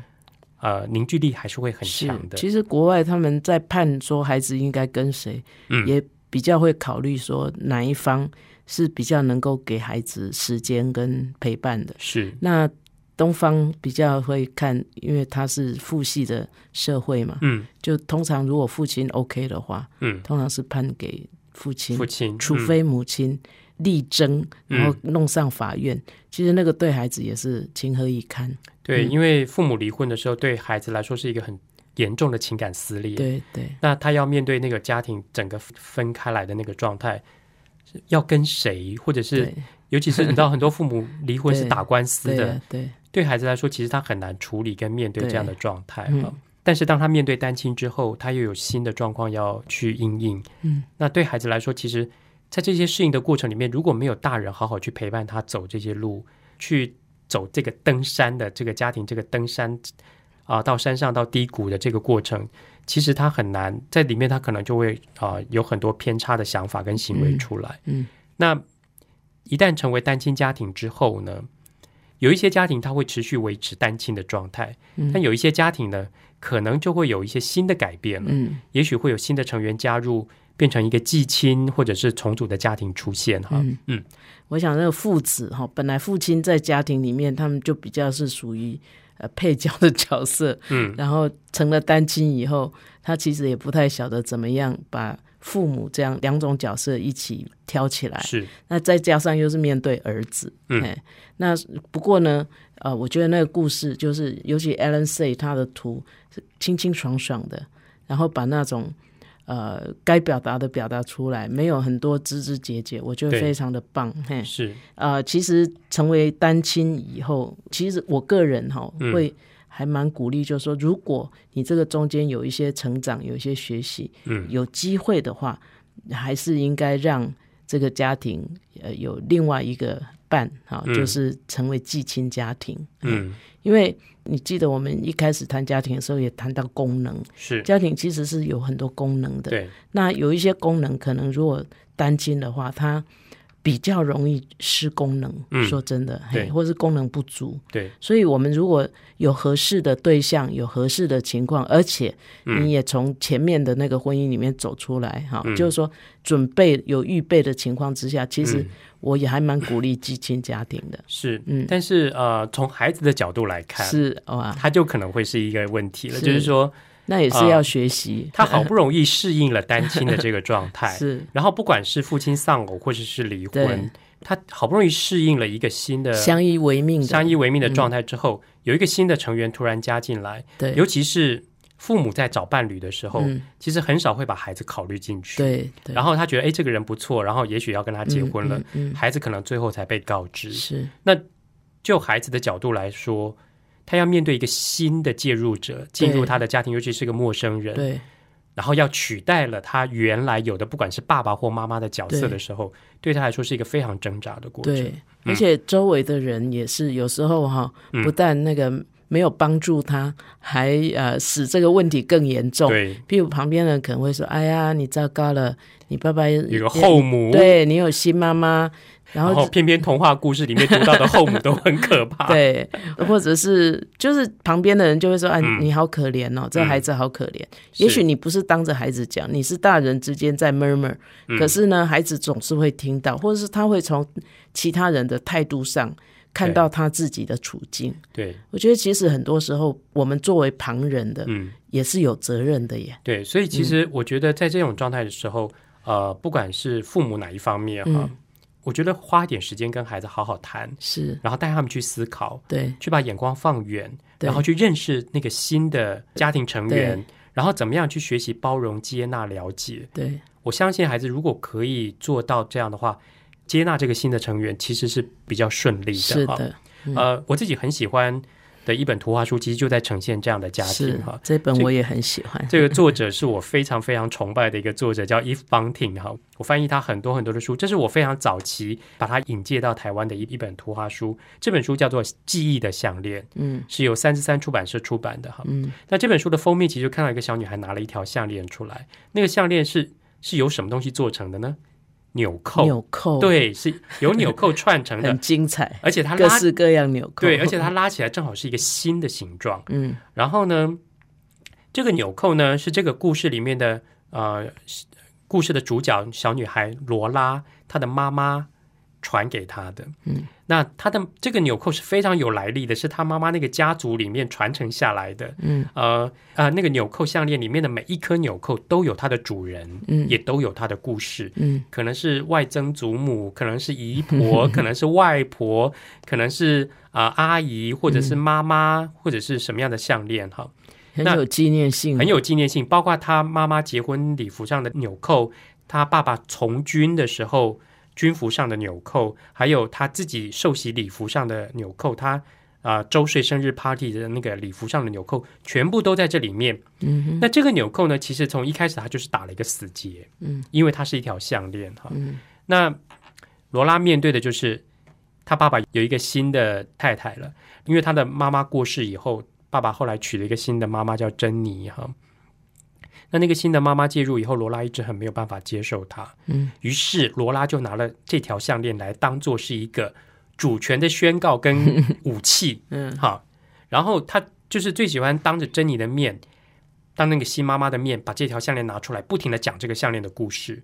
Speaker 3: 呃凝聚力还是会很强的。
Speaker 2: 其实国外他们在判说孩子应该跟谁，也比较会考虑说哪一方是比较能够给孩子时间跟陪伴的。
Speaker 3: 是
Speaker 2: 那。东方比较会看，因为他是父系的社会嘛，嗯，就通常如果父亲 OK 的话，嗯，通常是判给父亲，
Speaker 3: 父亲，
Speaker 2: 除非母亲力争，然后弄上法院，其实那个对孩子也是情何以堪。
Speaker 3: 对，因为父母离婚的时候，对孩子来说是一个很严重的情感撕裂。
Speaker 2: 对对，
Speaker 3: 那他要面对那个家庭整个分开来的那个状态，要跟谁，或者是，尤其是你知道，很多父母离婚是 打官司的，
Speaker 2: 对。
Speaker 3: 对孩子来说，其实他很难处理跟面对这样的状态啊。但是当他面对单亲之后，他又有新的状况要去应应。嗯，那对孩子来说，其实，在这些适应的过程里面，如果没有大人好好去陪伴他走这些路，去走这个登山的这个家庭这个登山啊，到山上到低谷的这个过程，其实他很难在里面，他可能就会啊有很多偏差的想法跟行为出来。嗯，那一旦成为单亲家庭之后呢？有一些家庭他会持续维持单亲的状态，但有一些家庭呢，可能就会有一些新的改变了。嗯，也许会有新的成员加入，变成一个继亲或者是重组的家庭出现。哈，
Speaker 2: 嗯，我想那个父子哈，本来父亲在家庭里面，他们就比较是属于呃配角的角色。嗯，然后成了单亲以后，他其实也不太晓得怎么样把。父母这样两种角色一起挑起来，
Speaker 3: 是。
Speaker 2: 那再加上又是面对儿子，嗯，那不过呢，呃，我觉得那个故事就是，尤其 Alan Say 他的图是清清爽爽的，然后把那种呃该表达的表达出来，没有很多枝枝节节，我觉得非常的棒。嘿，
Speaker 3: 是。
Speaker 2: 呃，其实成为单亲以后，其实我个人哈会还蛮鼓励，就是说，如果你这个中间有一些成长，有一些学习，嗯，有机会的话，还是应该让这个家庭呃有另外一个。伴哈，就是成为继亲家庭。嗯，因为你记得我们一开始谈家庭的时候，也谈到功能。
Speaker 3: 是
Speaker 2: 家庭其实是有很多功能的。
Speaker 3: 对，
Speaker 2: 那有一些功能，可能如果单亲的话，它。比较容易失功能，说真的，
Speaker 3: 对，
Speaker 2: 或是功能不足，
Speaker 3: 对，
Speaker 2: 所以我们如果有合适的对象，有合适的情况，而且你也从前面的那个婚姻里面走出来，哈，就是说准备有预备的情况之下，其实我也还蛮鼓励寄亲家庭的，
Speaker 3: 是，嗯，但是呃，从孩子的角度来看，
Speaker 2: 是哇，
Speaker 3: 他就可能会是一个问题了，就是说。
Speaker 2: 那也是要学习。
Speaker 3: 他好不容易适应了单亲的这个状态，
Speaker 2: 是。
Speaker 3: 然后不管是父亲丧偶或者是离婚，他好不容易适应了一个新的
Speaker 2: 相依为命、
Speaker 3: 相依为命的状态之后，有一个新的成员突然加进来，
Speaker 2: 对。
Speaker 3: 尤其是父母在找伴侣的时候，其实很少会把孩子考虑进去，
Speaker 2: 对。
Speaker 3: 然后他觉得，哎，这个人不错，然后也许要跟他结婚了，孩子可能最后才被告知。
Speaker 2: 是。
Speaker 3: 那就孩子的角度来说。他要面对一个新的介入者进入他的家庭，尤其是个陌生人，
Speaker 2: 对，
Speaker 3: 然后要取代了他原来有的不管是爸爸或妈妈的角色的时候，对他来说是一个非常挣扎的过程。
Speaker 2: 对，而且周围的人也是有时候哈，不但那个没有帮助他，还呃使这个问题更严重。
Speaker 3: 对，
Speaker 2: 譬如旁边人可能会说：“哎呀，你糟糕了，你爸爸
Speaker 3: 有个后母，
Speaker 2: 对你有新妈妈。”然
Speaker 3: 后偏偏童话故事里面读到的后母都很可怕，
Speaker 2: 对，或者是就是旁边的人就会说：“哎，你好可怜哦，这孩子好可怜。”也许你不是当着孩子讲，你是大人之间在 murmur，可是呢，孩子总是会听到，或者是他会从其他人的态度上看到他自己的处境。
Speaker 3: 对，
Speaker 2: 我觉得其实很多时候我们作为旁人的，嗯，也是有责任的耶。
Speaker 3: 对，所以其实我觉得在这种状态的时候，呃，不管是父母哪一方面哈。我觉得花一点时间跟孩子好好谈，
Speaker 2: 是，
Speaker 3: 然后带他们去思考，
Speaker 2: 对，
Speaker 3: 去把眼光放远，然后去认识那个新的家庭成员，然后怎么样去学习包容、接纳、了解。
Speaker 2: 对
Speaker 3: 我相信孩子如果可以做到这样的话，接纳这个新的成员其实是比较顺利的。
Speaker 2: 是的，
Speaker 3: 呃，我自己很喜欢。的一本图画书，其实就在呈现这样的家庭哈。
Speaker 2: 这本我也很喜欢。
Speaker 3: 这个作者是我非常非常崇拜的一个作者，叫 Eve Bunting 哈。我翻译他很多很多的书，这是我非常早期把他引介到台湾的一一本图画书。这本书叫做《记忆的项链》，嗯，是由三十三出版社出版的哈。嗯，那这本书的封面其实看到一个小女孩拿了一条项链出来，那个项链是是由什么东西做成的呢？纽扣，
Speaker 2: 纽扣，
Speaker 3: 对，是由纽扣串成的，
Speaker 2: 很精彩，
Speaker 3: 而且它
Speaker 2: 各式各样纽扣，
Speaker 3: 对，而且它拉起来正好是一个新的形状，嗯，然后呢，这个纽扣呢是这个故事里面的呃故事的主角小女孩罗拉她的妈妈。传给他的，嗯，那他的这个纽扣是非常有来历的，是他妈妈那个家族里面传承下来的，嗯，呃呃，那个纽扣项链里面的每一颗纽扣都有它的主人，嗯，也都有它的故事，嗯，可能是外曾祖母，可能是姨婆，可能是外婆，可能是啊阿姨，或者是妈妈，或者是什么样的项链哈，
Speaker 2: 很有纪念性，
Speaker 3: 很有纪念性，包括他妈妈结婚礼服上的纽扣，他爸爸从军的时候。军服上的纽扣，还有他自己受洗礼服上的纽扣，他啊周岁生日 party 的那个礼服上的纽扣，全部都在这里面。嗯，那这个纽扣呢，其实从一开始他就是打了一个死结。嗯，因为它是一条项链哈。嗯，那罗拉面对的就是他爸爸有一个新的太太了，因为他的妈妈过世以后，爸爸后来娶了一个新的妈妈叫珍妮哈。那那个新的妈妈介入以后，罗拉一直很没有办法接受她。嗯，于是罗拉就拿了这条项链来当做是一个主权的宣告跟武器。嗯，好，然后她就是最喜欢当着珍妮的面，当那个新妈妈的面，把这条项链拿出来，不停的讲这个项链的故事。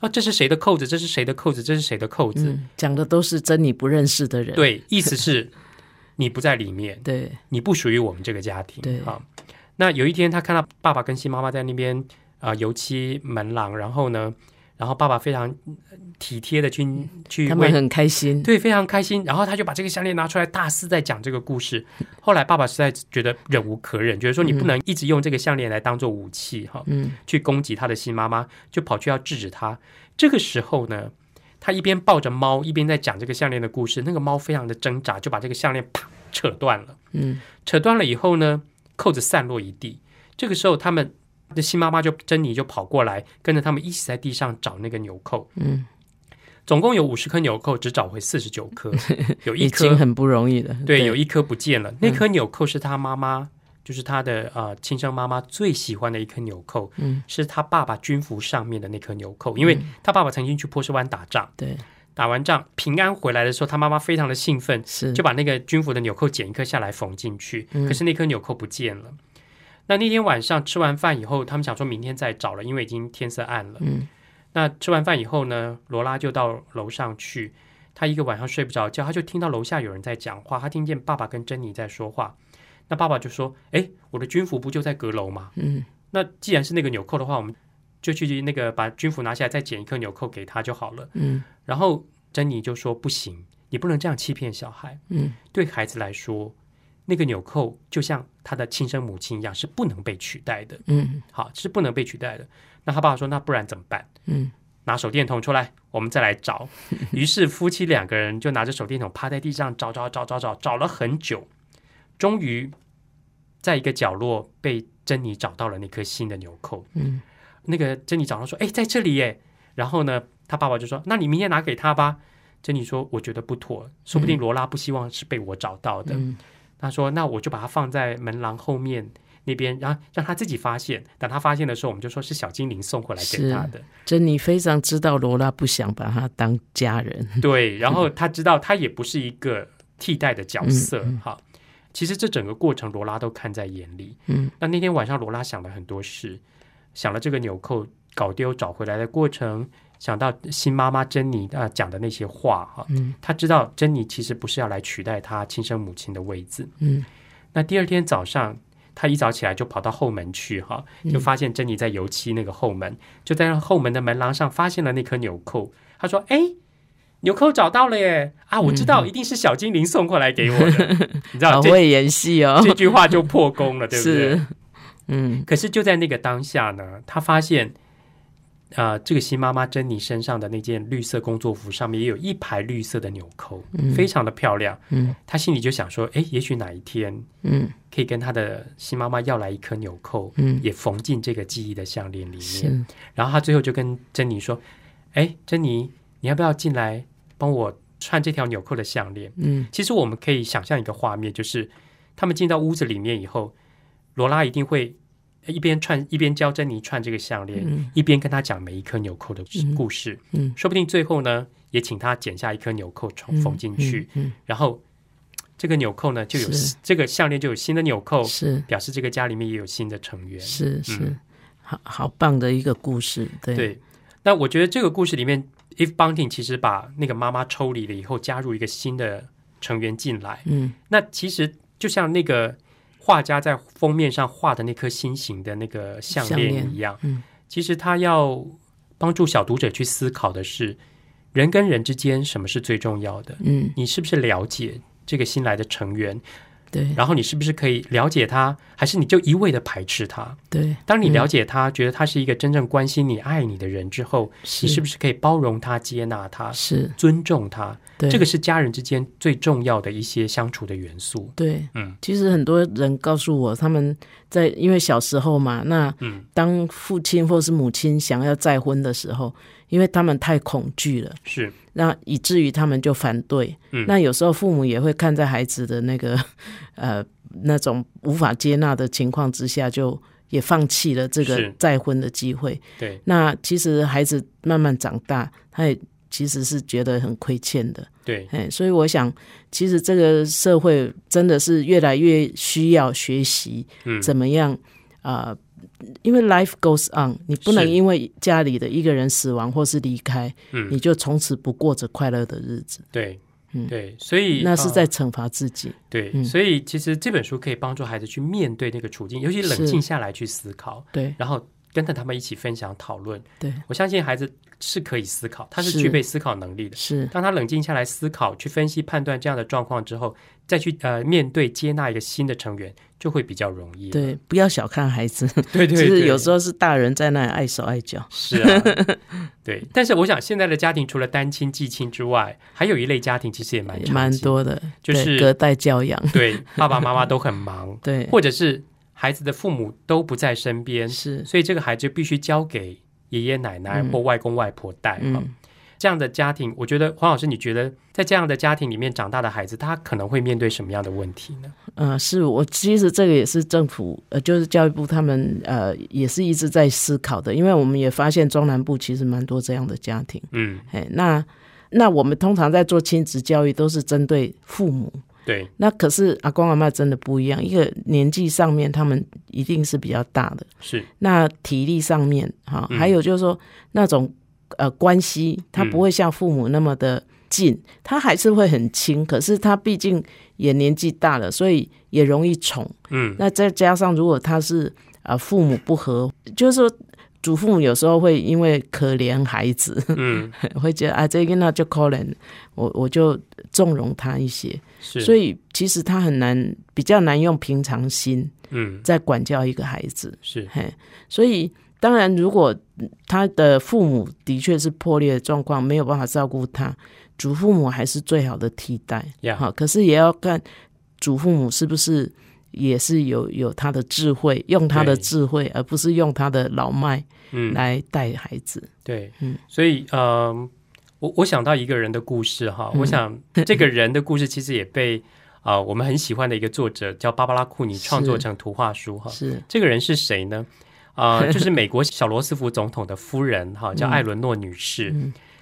Speaker 3: 啊，这是谁的扣子？这是谁的扣子？这是谁的扣子？
Speaker 2: 讲的都是珍妮不认识的人。
Speaker 3: 对，意思是你不在里面，
Speaker 2: 对，
Speaker 3: 你不属于我们这个家庭。
Speaker 2: 对，
Speaker 3: 好。那有一天，他看到爸爸跟新妈妈在那边啊油漆门廊，然后呢，然后爸爸非常体贴的去去，
Speaker 2: 他们很开心，
Speaker 3: 对，非常开心。然后他就把这个项链拿出来，大肆在讲这个故事。后来爸爸实在觉得忍无可忍，觉得说你不能一直用这个项链来当做武器哈，嗯，去攻击他的新妈妈，就跑去要制止他。这个时候呢，他一边抱着猫，一边在讲这个项链的故事。那个猫非常的挣扎，就把这个项链啪扯断了。嗯，扯断了以后呢，扣子散落一地。这个时候，他们的新妈妈就珍妮就跑过来，跟着他们一起在地上找那个纽扣。嗯，总共有五十颗纽扣，只找回四十九颗，有一颗
Speaker 2: 很不容易的。
Speaker 3: 对，有一颗不见了。那颗纽扣是他妈妈，就是他的呃亲生妈妈最喜欢的一颗纽扣。嗯，是他爸爸军服上面的那颗纽扣，因为他爸爸曾经去波斯湾打仗。
Speaker 2: 对，
Speaker 3: 打完仗平安回来的时候，他妈妈非常的兴奋，
Speaker 2: 是
Speaker 3: 就把那个军服的纽扣剪一颗下来缝进去。可是那颗纽扣不见了。那那天晚上吃完饭以后，他们想说明天再找了，因为已经天色暗了。嗯，那吃完饭以后呢，罗拉就到楼上去。他一个晚上睡不着觉，他就听到楼下有人在讲话。他听见爸爸跟珍妮在说话。那爸爸就说：“哎，我的军服不就在阁楼吗？嗯，那既然是那个纽扣的话，我们就去那个把军服拿下来，再剪一颗纽扣给他就好了。”嗯，然后珍妮就说：“不行，你不能这样欺骗小孩。嗯，对孩子来说。”那个纽扣就像他的亲生母亲一样，是不能被取代的。嗯，好，是不能被取代的。那他爸爸说：“那不然怎么办？”嗯，拿手电筒出来，我们再来找。于是夫妻两个人就拿着手电筒趴在地上找找找找找，找了很久，终于在一个角落被珍妮找到了那颗新的纽扣。嗯，那个珍妮找到说：“哎，在这里耶！”然后呢，他爸爸就说：“那你明天拿给他吧。”珍妮说：“我觉得不妥，说不定罗拉不希望是被我找到的。”他说：“那我就把它放在门廊后面那边，然后让他自己发现。等他发现的时候，我们就说是小精灵送回来给他的。”
Speaker 2: 珍妮非常知道罗拉不想把他当家人。
Speaker 3: 对，然后他知道他也不是一个替代的角色。哈，其实这整个过程罗拉都看在眼里。嗯，那那天晚上罗拉想了很多事，想了这个纽扣搞丢找回来的过程。想到新妈妈珍妮啊讲的那些话哈，嗯，他知道珍妮其实不是要来取代他亲生母亲的位置，嗯，那第二天早上他一早起来就跑到后门去哈，就发现珍妮在油漆那个后门，就在后门的门廊上发现了那颗纽扣。他说：“哎，纽扣找到了耶！啊，我知道一定是小精灵送过来给我的，你知道，
Speaker 2: 会演戏哦，
Speaker 3: 这句话就破功了，对不对？嗯，可是就在那个当下呢，他发现。啊，这个新妈妈珍妮身上的那件绿色工作服上面也有一排绿色的纽扣，非常的漂亮。嗯，他心里就想说，哎，也许哪一天，嗯，可以跟他的新妈妈要来一颗纽扣，嗯，也缝进这个记忆的项链里面。然后他最后就跟珍妮说，哎，珍妮，你要不要进来帮我串这条纽扣的项链？嗯，其实我们可以想象一个画面，就是他们进到屋子里面以后，罗拉一定会。一边串一边教珍妮串这个项链，一边跟他讲每一颗纽扣的故事。嗯，说不定最后呢，也请他剪下一颗纽扣重缝进去。嗯，然后这个纽扣呢，就有这个项链就有新的纽扣，
Speaker 2: 是
Speaker 3: 表示这个家里面也有新的成员。
Speaker 2: 是是，好好棒的一个故事。对，
Speaker 3: 那我觉得这个故事里面，If Bunting 其实把那个妈妈抽离了以后，加入一个新的成员进来。嗯，那其实就像那个。画家在封面上画的那颗心形的那个项链一样，嗯，其实他要帮助小读者去思考的是，人跟人之间什么是最重要的？嗯，你是不是了解这个新来的成员？
Speaker 2: 对，
Speaker 3: 然后你是不是可以了解他，还是你就一味的排斥他？
Speaker 2: 对，
Speaker 3: 当你了解他，觉得他是一个真正关心你、爱你的人之后，你是不是可以包容他、接纳他、
Speaker 2: 是
Speaker 3: 尊重他？对，这个是家人之间最重要的一些相处的元素。
Speaker 2: 对，嗯，其实很多人告诉我，他们在因为小时候嘛，那当父亲或是母亲想要再婚的时候。因为他们太恐惧了，
Speaker 3: 是
Speaker 2: 那以至于他们就反对。嗯，那有时候父母也会看在孩子的那个 呃那种无法接纳的情况之下，就也放弃了这个再婚的机会。
Speaker 3: 对，
Speaker 2: 那其实孩子慢慢长大，他也其实是觉得很亏欠的。
Speaker 3: 对，
Speaker 2: 哎，所以我想，其实这个社会真的是越来越需要学习，嗯，怎么样啊？因为 life goes on，你不能因为家里的一个人死亡或是离开，嗯，你就从此不过着快乐的日子。
Speaker 3: 对，嗯，对，所以
Speaker 2: 那是在惩罚自己。
Speaker 3: 对，所以其实这本书可以帮助孩子去面对那个处境，尤其冷静下来去思考。
Speaker 2: 对，
Speaker 3: 然后跟着他们一起分享讨论。
Speaker 2: 对。
Speaker 3: 我相信孩子是可以思考，他是
Speaker 2: 是。
Speaker 3: 具备思考能力的。
Speaker 2: 是。
Speaker 3: 当他冷静下来思考、去分析、判断这样的状况之后，再去呃面对接纳一个新的成员，就会比较容易。
Speaker 2: 对，不要小看孩子，
Speaker 3: 对对对，
Speaker 2: 其实有时候是大人在那里碍手碍脚。
Speaker 3: 是啊，对。但是我想现在的家庭除了单亲、继亲之外，还有一类家庭其实也蛮常
Speaker 2: 蛮多的，
Speaker 3: 就是
Speaker 2: 隔代教养，
Speaker 3: 对，爸爸妈妈都很忙，
Speaker 2: 对，
Speaker 3: 或者是孩子的父母都不在身边，
Speaker 2: 是，
Speaker 3: 所以这个孩子必须交给爷爷奶奶
Speaker 2: 嗯
Speaker 3: 或外公外婆带哈。
Speaker 2: 嗯，
Speaker 3: 这样的家庭，我觉得黄老师，你觉得在这样的家庭里面长大的孩子，他可能会面对什么样的问题呢？
Speaker 2: 呃，是我其实这个也是政府呃，就是教育部他们呃也是一直在思考的，因为我们也发现中南部其实蛮多这样的家庭，
Speaker 3: 嗯，
Speaker 2: 哎，那那我们通常在做亲子教育都是针对父母，
Speaker 3: 对，
Speaker 2: 那可是阿公阿妈真的不一样，一个年纪上面他们一定是比较大的，
Speaker 3: 是，
Speaker 2: 那体力上面哈，
Speaker 3: 嗯。
Speaker 2: 还有就是说那种呃关系，他不会像父母那么的近，他还是会很亲，可是他毕竟也年纪大了，所以也容易宠。
Speaker 3: 嗯，
Speaker 2: 那再加上如果他是啊父母不和，就是说祖父母有时候会因为可怜孩子，
Speaker 3: 嗯，
Speaker 2: 会觉得啊这个那就可怜，我我就纵容他一些，
Speaker 3: 是，
Speaker 2: 所以其实他很难比较难用平常心
Speaker 3: 嗯，
Speaker 2: 在管教一个孩子。
Speaker 3: 是，
Speaker 2: 嘿，所以当然，如果他的父母的确是破裂的状况，没有办法照顾他，祖父母还是最好的替代。好，可是也要看祖父母是不是也是有有他的智慧，用他的智慧，而不是用他的老迈
Speaker 3: 嗯，
Speaker 2: 来带孩子。
Speaker 3: 对，
Speaker 2: 嗯
Speaker 3: 所以呃，我我想到一个人的故事哈，
Speaker 2: 嗯
Speaker 3: 我想 这个人的故事其实也被啊、呃我们很喜欢的一个作者叫芭芭拉库尼创作成图画书哈。
Speaker 2: 是
Speaker 3: 这个人是谁呢？啊、就是美国小罗斯福总统的夫人哈，叫艾伦诺女士。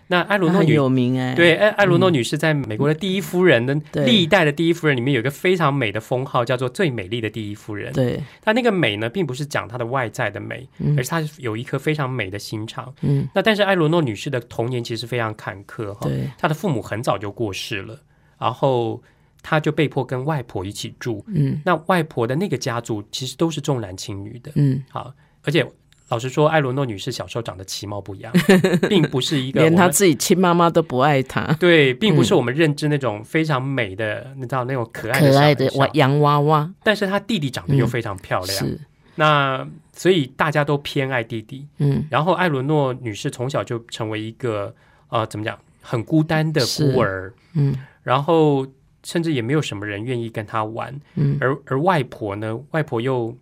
Speaker 3: 那艾伦诺女
Speaker 2: 有名哎、
Speaker 3: 对，艾艾伦诺女士在美国的第一夫人的
Speaker 2: 对。
Speaker 3: 历代的第一夫人里面有一个非常美的封号，叫做最美丽的第一夫人。
Speaker 2: 对，
Speaker 3: 她那个美呢，并不是讲她的外在的美，
Speaker 2: 嗯。
Speaker 3: 而是她有一颗非常美的心肠。
Speaker 2: 嗯，
Speaker 3: 那但是艾伦诺女士的童年其实非常坎坷哈，她的父母很早就过世了，然后她就被迫跟外婆一起住。
Speaker 2: 嗯。
Speaker 3: 那外婆的那个家族其实都是重男轻女的，
Speaker 2: 嗯，
Speaker 3: 好，而且老实说，艾伦诺女士小时候长得其貌不扬，并不是一个
Speaker 2: 连她自己亲妈妈都不爱她，
Speaker 3: 对，并不是我们认知那种非常美的，你知道那种可爱的
Speaker 2: 可爱的娃洋娃娃
Speaker 3: 但是她弟弟长得又非常漂亮，
Speaker 2: 是，
Speaker 3: 那所以大家都偏爱弟弟。
Speaker 2: 嗯。
Speaker 3: 然后艾伦诺女士从小就成为一个呃，怎么讲，很孤单的孤儿，
Speaker 2: 嗯。
Speaker 3: 然后甚至也没有什么人愿意跟她玩。
Speaker 2: 嗯。
Speaker 3: 而而外婆呢，外婆又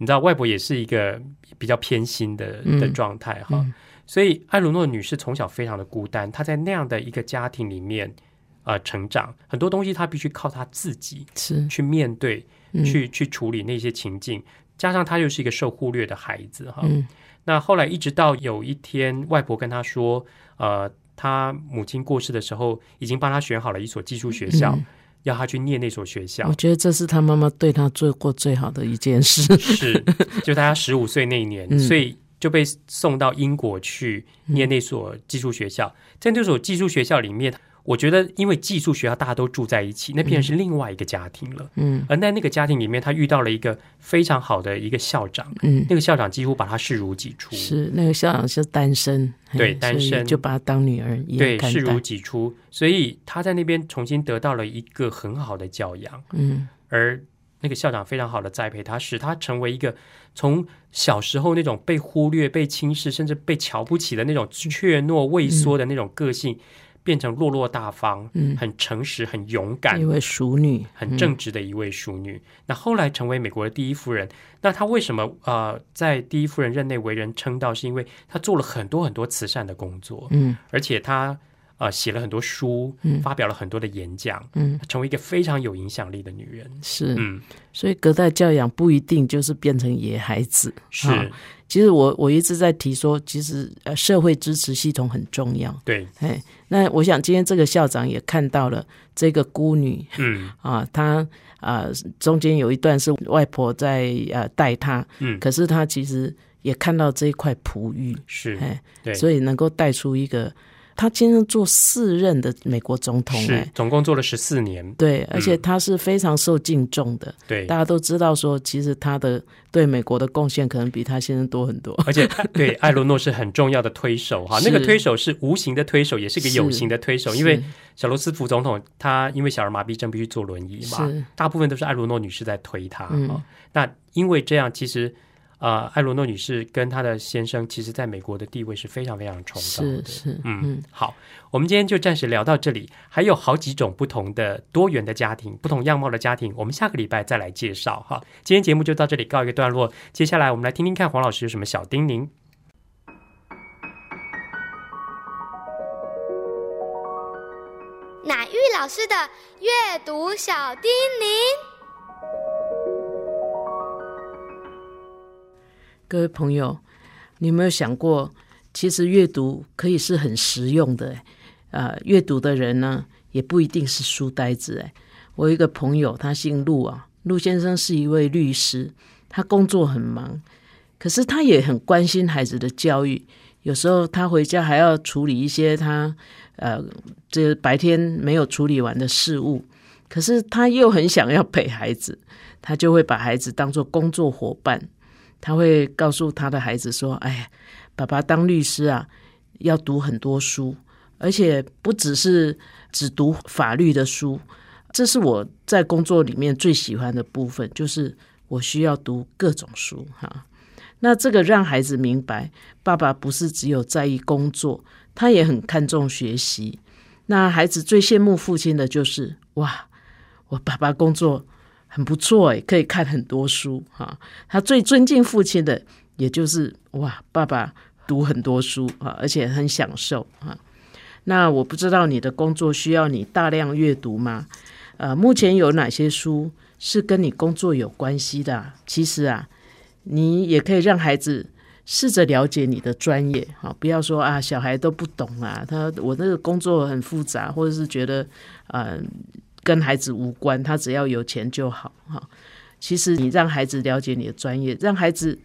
Speaker 3: 你知道，外婆也是一个比较偏心的
Speaker 2: 嗯
Speaker 3: 的状态哈。
Speaker 2: 嗯
Speaker 3: 所以艾伦诺女士从小非常的孤单，她在那样的一个家庭里面呃成长，很多东西她必须靠她自己
Speaker 2: 是，
Speaker 3: 去面对，
Speaker 2: 嗯
Speaker 3: 去去处理那些情境。加上她又是一个受忽略的孩子哈，
Speaker 2: 嗯
Speaker 3: 那后来一直到有一天，外婆跟她说，呃，她母亲过世的时候，已经帮她选好了一所寄宿学校，
Speaker 2: 嗯
Speaker 3: 要他去念那所学校
Speaker 2: 我。觉得这是他妈妈对他做过最好的一件事。
Speaker 3: 是，就他十五岁那一年，
Speaker 2: 嗯
Speaker 3: 所以就被送到英国去念那所寄宿学校。在那所寄宿学校里面，我觉得因为寄宿学校大家都住在一起，那变成是另外一个家庭了。
Speaker 2: 嗯
Speaker 3: 而在那个家庭里面，他遇到了一个非常好的一个校长，
Speaker 2: 嗯，
Speaker 3: 那个校长几乎把他视如己出，
Speaker 2: 是那个校长是单身，嘿
Speaker 3: 对单身
Speaker 2: 就把他当女儿一样
Speaker 3: 对，视如。己出。所以他在那边重新得到了一个很好的教养。
Speaker 2: 嗯
Speaker 3: 而那个校长非常好的栽培他，使他成为一个从小时候那种被忽略、被轻视，甚至被瞧不起的那种怯懦、畏缩的那种个性，变成落落大方、
Speaker 2: 嗯，
Speaker 3: 很诚实、很勇敢
Speaker 2: 一、位淑女，
Speaker 3: 很正直的一位淑女。那后来成为美国的第一夫人。那她为什么呃在第一夫人任内为人称道？是因为她做了很多很多慈善的工作，
Speaker 2: 嗯
Speaker 3: 而且她呃写了很多书，
Speaker 2: 嗯
Speaker 3: 发表了很多的演讲，
Speaker 2: 嗯，
Speaker 3: 成为一个非常有影响力的女人。
Speaker 2: 是，
Speaker 3: 嗯，
Speaker 2: 所以隔代教养不一定就是变成野孩子。
Speaker 3: 是。
Speaker 2: 啊其实我我一直在提说，其实呃社会支持系统很重要。
Speaker 3: 对，
Speaker 2: 哎，那我想今天这个校长也看到了这个孤女
Speaker 3: 嗯
Speaker 2: 啊，她啊中间有一段是外婆在呃带她，
Speaker 3: 嗯，
Speaker 2: 可是她其实也看到这一块璞玉，
Speaker 3: 是，
Speaker 2: 哎，
Speaker 3: 对，
Speaker 2: 所以能够带出一个他今天做四任的美国总统，
Speaker 3: 是总共做了十四年。
Speaker 2: 对，而且他是非常受敬重的。
Speaker 3: 对，
Speaker 2: 大家都知道说，其实他的对美国的贡献可能比他先生多很多。
Speaker 3: 而且，对艾罗诺是很重要的推手哈，那个推手是无形的推手，也是个有形的推手。因为小罗斯福总统他因为小儿麻痹症必须坐轮椅嘛，大部分都是艾罗诺女士在推他。嗯，那因为这样，其实。啊，艾罗诺女士跟她的先生，其实在美国的地位是非常非常崇高
Speaker 2: 的。是是，
Speaker 3: 嗯，好，我们今天就暂时聊到这里。还有好几种不同的多元的家庭，不同样貌的家庭，我们下个礼拜再来介绍哈。今天节目就到这里告一个段落，接下来我们来听听看黄老师有什么小叮咛。
Speaker 4: 乃玉老师的阅读小叮咛。
Speaker 2: 各位朋友，你有没有想过，其实阅读可以是很实用的？呃，阅读的人呢，也不一定是书呆子。哎，我有一个朋友，他姓陆啊，陆先生是一位律师，他工作很忙，可是他也很关心孩子的教育。有时候他回家还要处理一些他呃，这白天没有处理完的事物，可是他又很想要陪孩子，他就会把孩子当做工作伙伴。他会告诉他的孩子说：“哎，爸爸当律师啊，要读很多书，而且不只是只读法律的书。这是我在工作里面最喜欢的部分，就是我需要读各种书。哈，那这个让孩子明白，爸爸不是只有在意工作，他也很看重学习。那孩子最羡慕父亲的就是哇，我爸爸工作。”很不错诶，可以看很多书哈。他最尊敬父亲的，也就是哇，爸爸读很多书啊，而且很享受啊。那我不知道你的工作需要你大量阅读吗？呃，目前有哪些书是跟你工作有关系的？其实啊，你也可以让孩子试着了解你的专业哈，不要说啊，小孩都不懂啊，他我那个工作很复杂，或者是觉得呃。跟孩子无关，他只要有钱就好哈。其实你让孩子了解你的专业，让孩子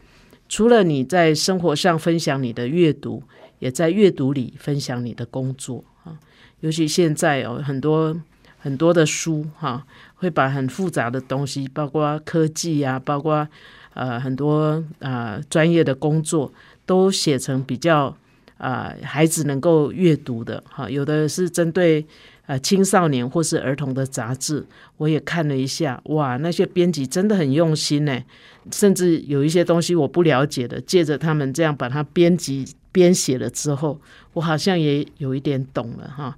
Speaker 2: 除了你在生活上分享你的阅读，也在阅读里分享你的工作啊。尤其现在哦，很多很多的书哈，会把很复杂的东西，包括科技啊，包括呃很多啊专业的工作，都写成比较啊孩子能够阅读的哈。有的是针对。呃，青少年或是儿童的杂志，我也看了一下，哇，那些编辑真的很用心呢。甚至有一些东西我不了解的，借着他们这样把它编辑编写了之后，我好像也有一点懂了哈。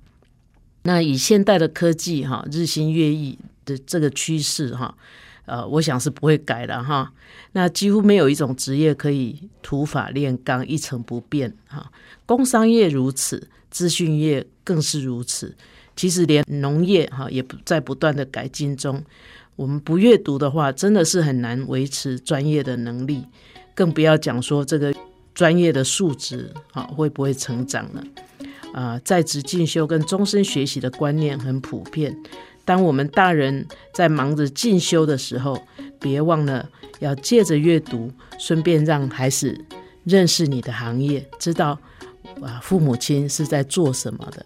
Speaker 2: 那以现代的科技哈，日新月异的这个趋势哈，呃，我想是不会改的哈。那几乎没有一种职业可以土法炼钢一成不变哈。工商业如此，资讯业更是如此。其实连农业哈也不在不断的改进中，我们不阅读的话，真的是很难维持专业的能力，更不要讲说这个专业的素质啊会不会成长呢？啊，在职进修跟终身学习的观念很普遍，当我们大人在忙着进修的时候，别忘了要借着阅读，顺便让孩子认识你的行业，知道啊父母亲是在做什么的。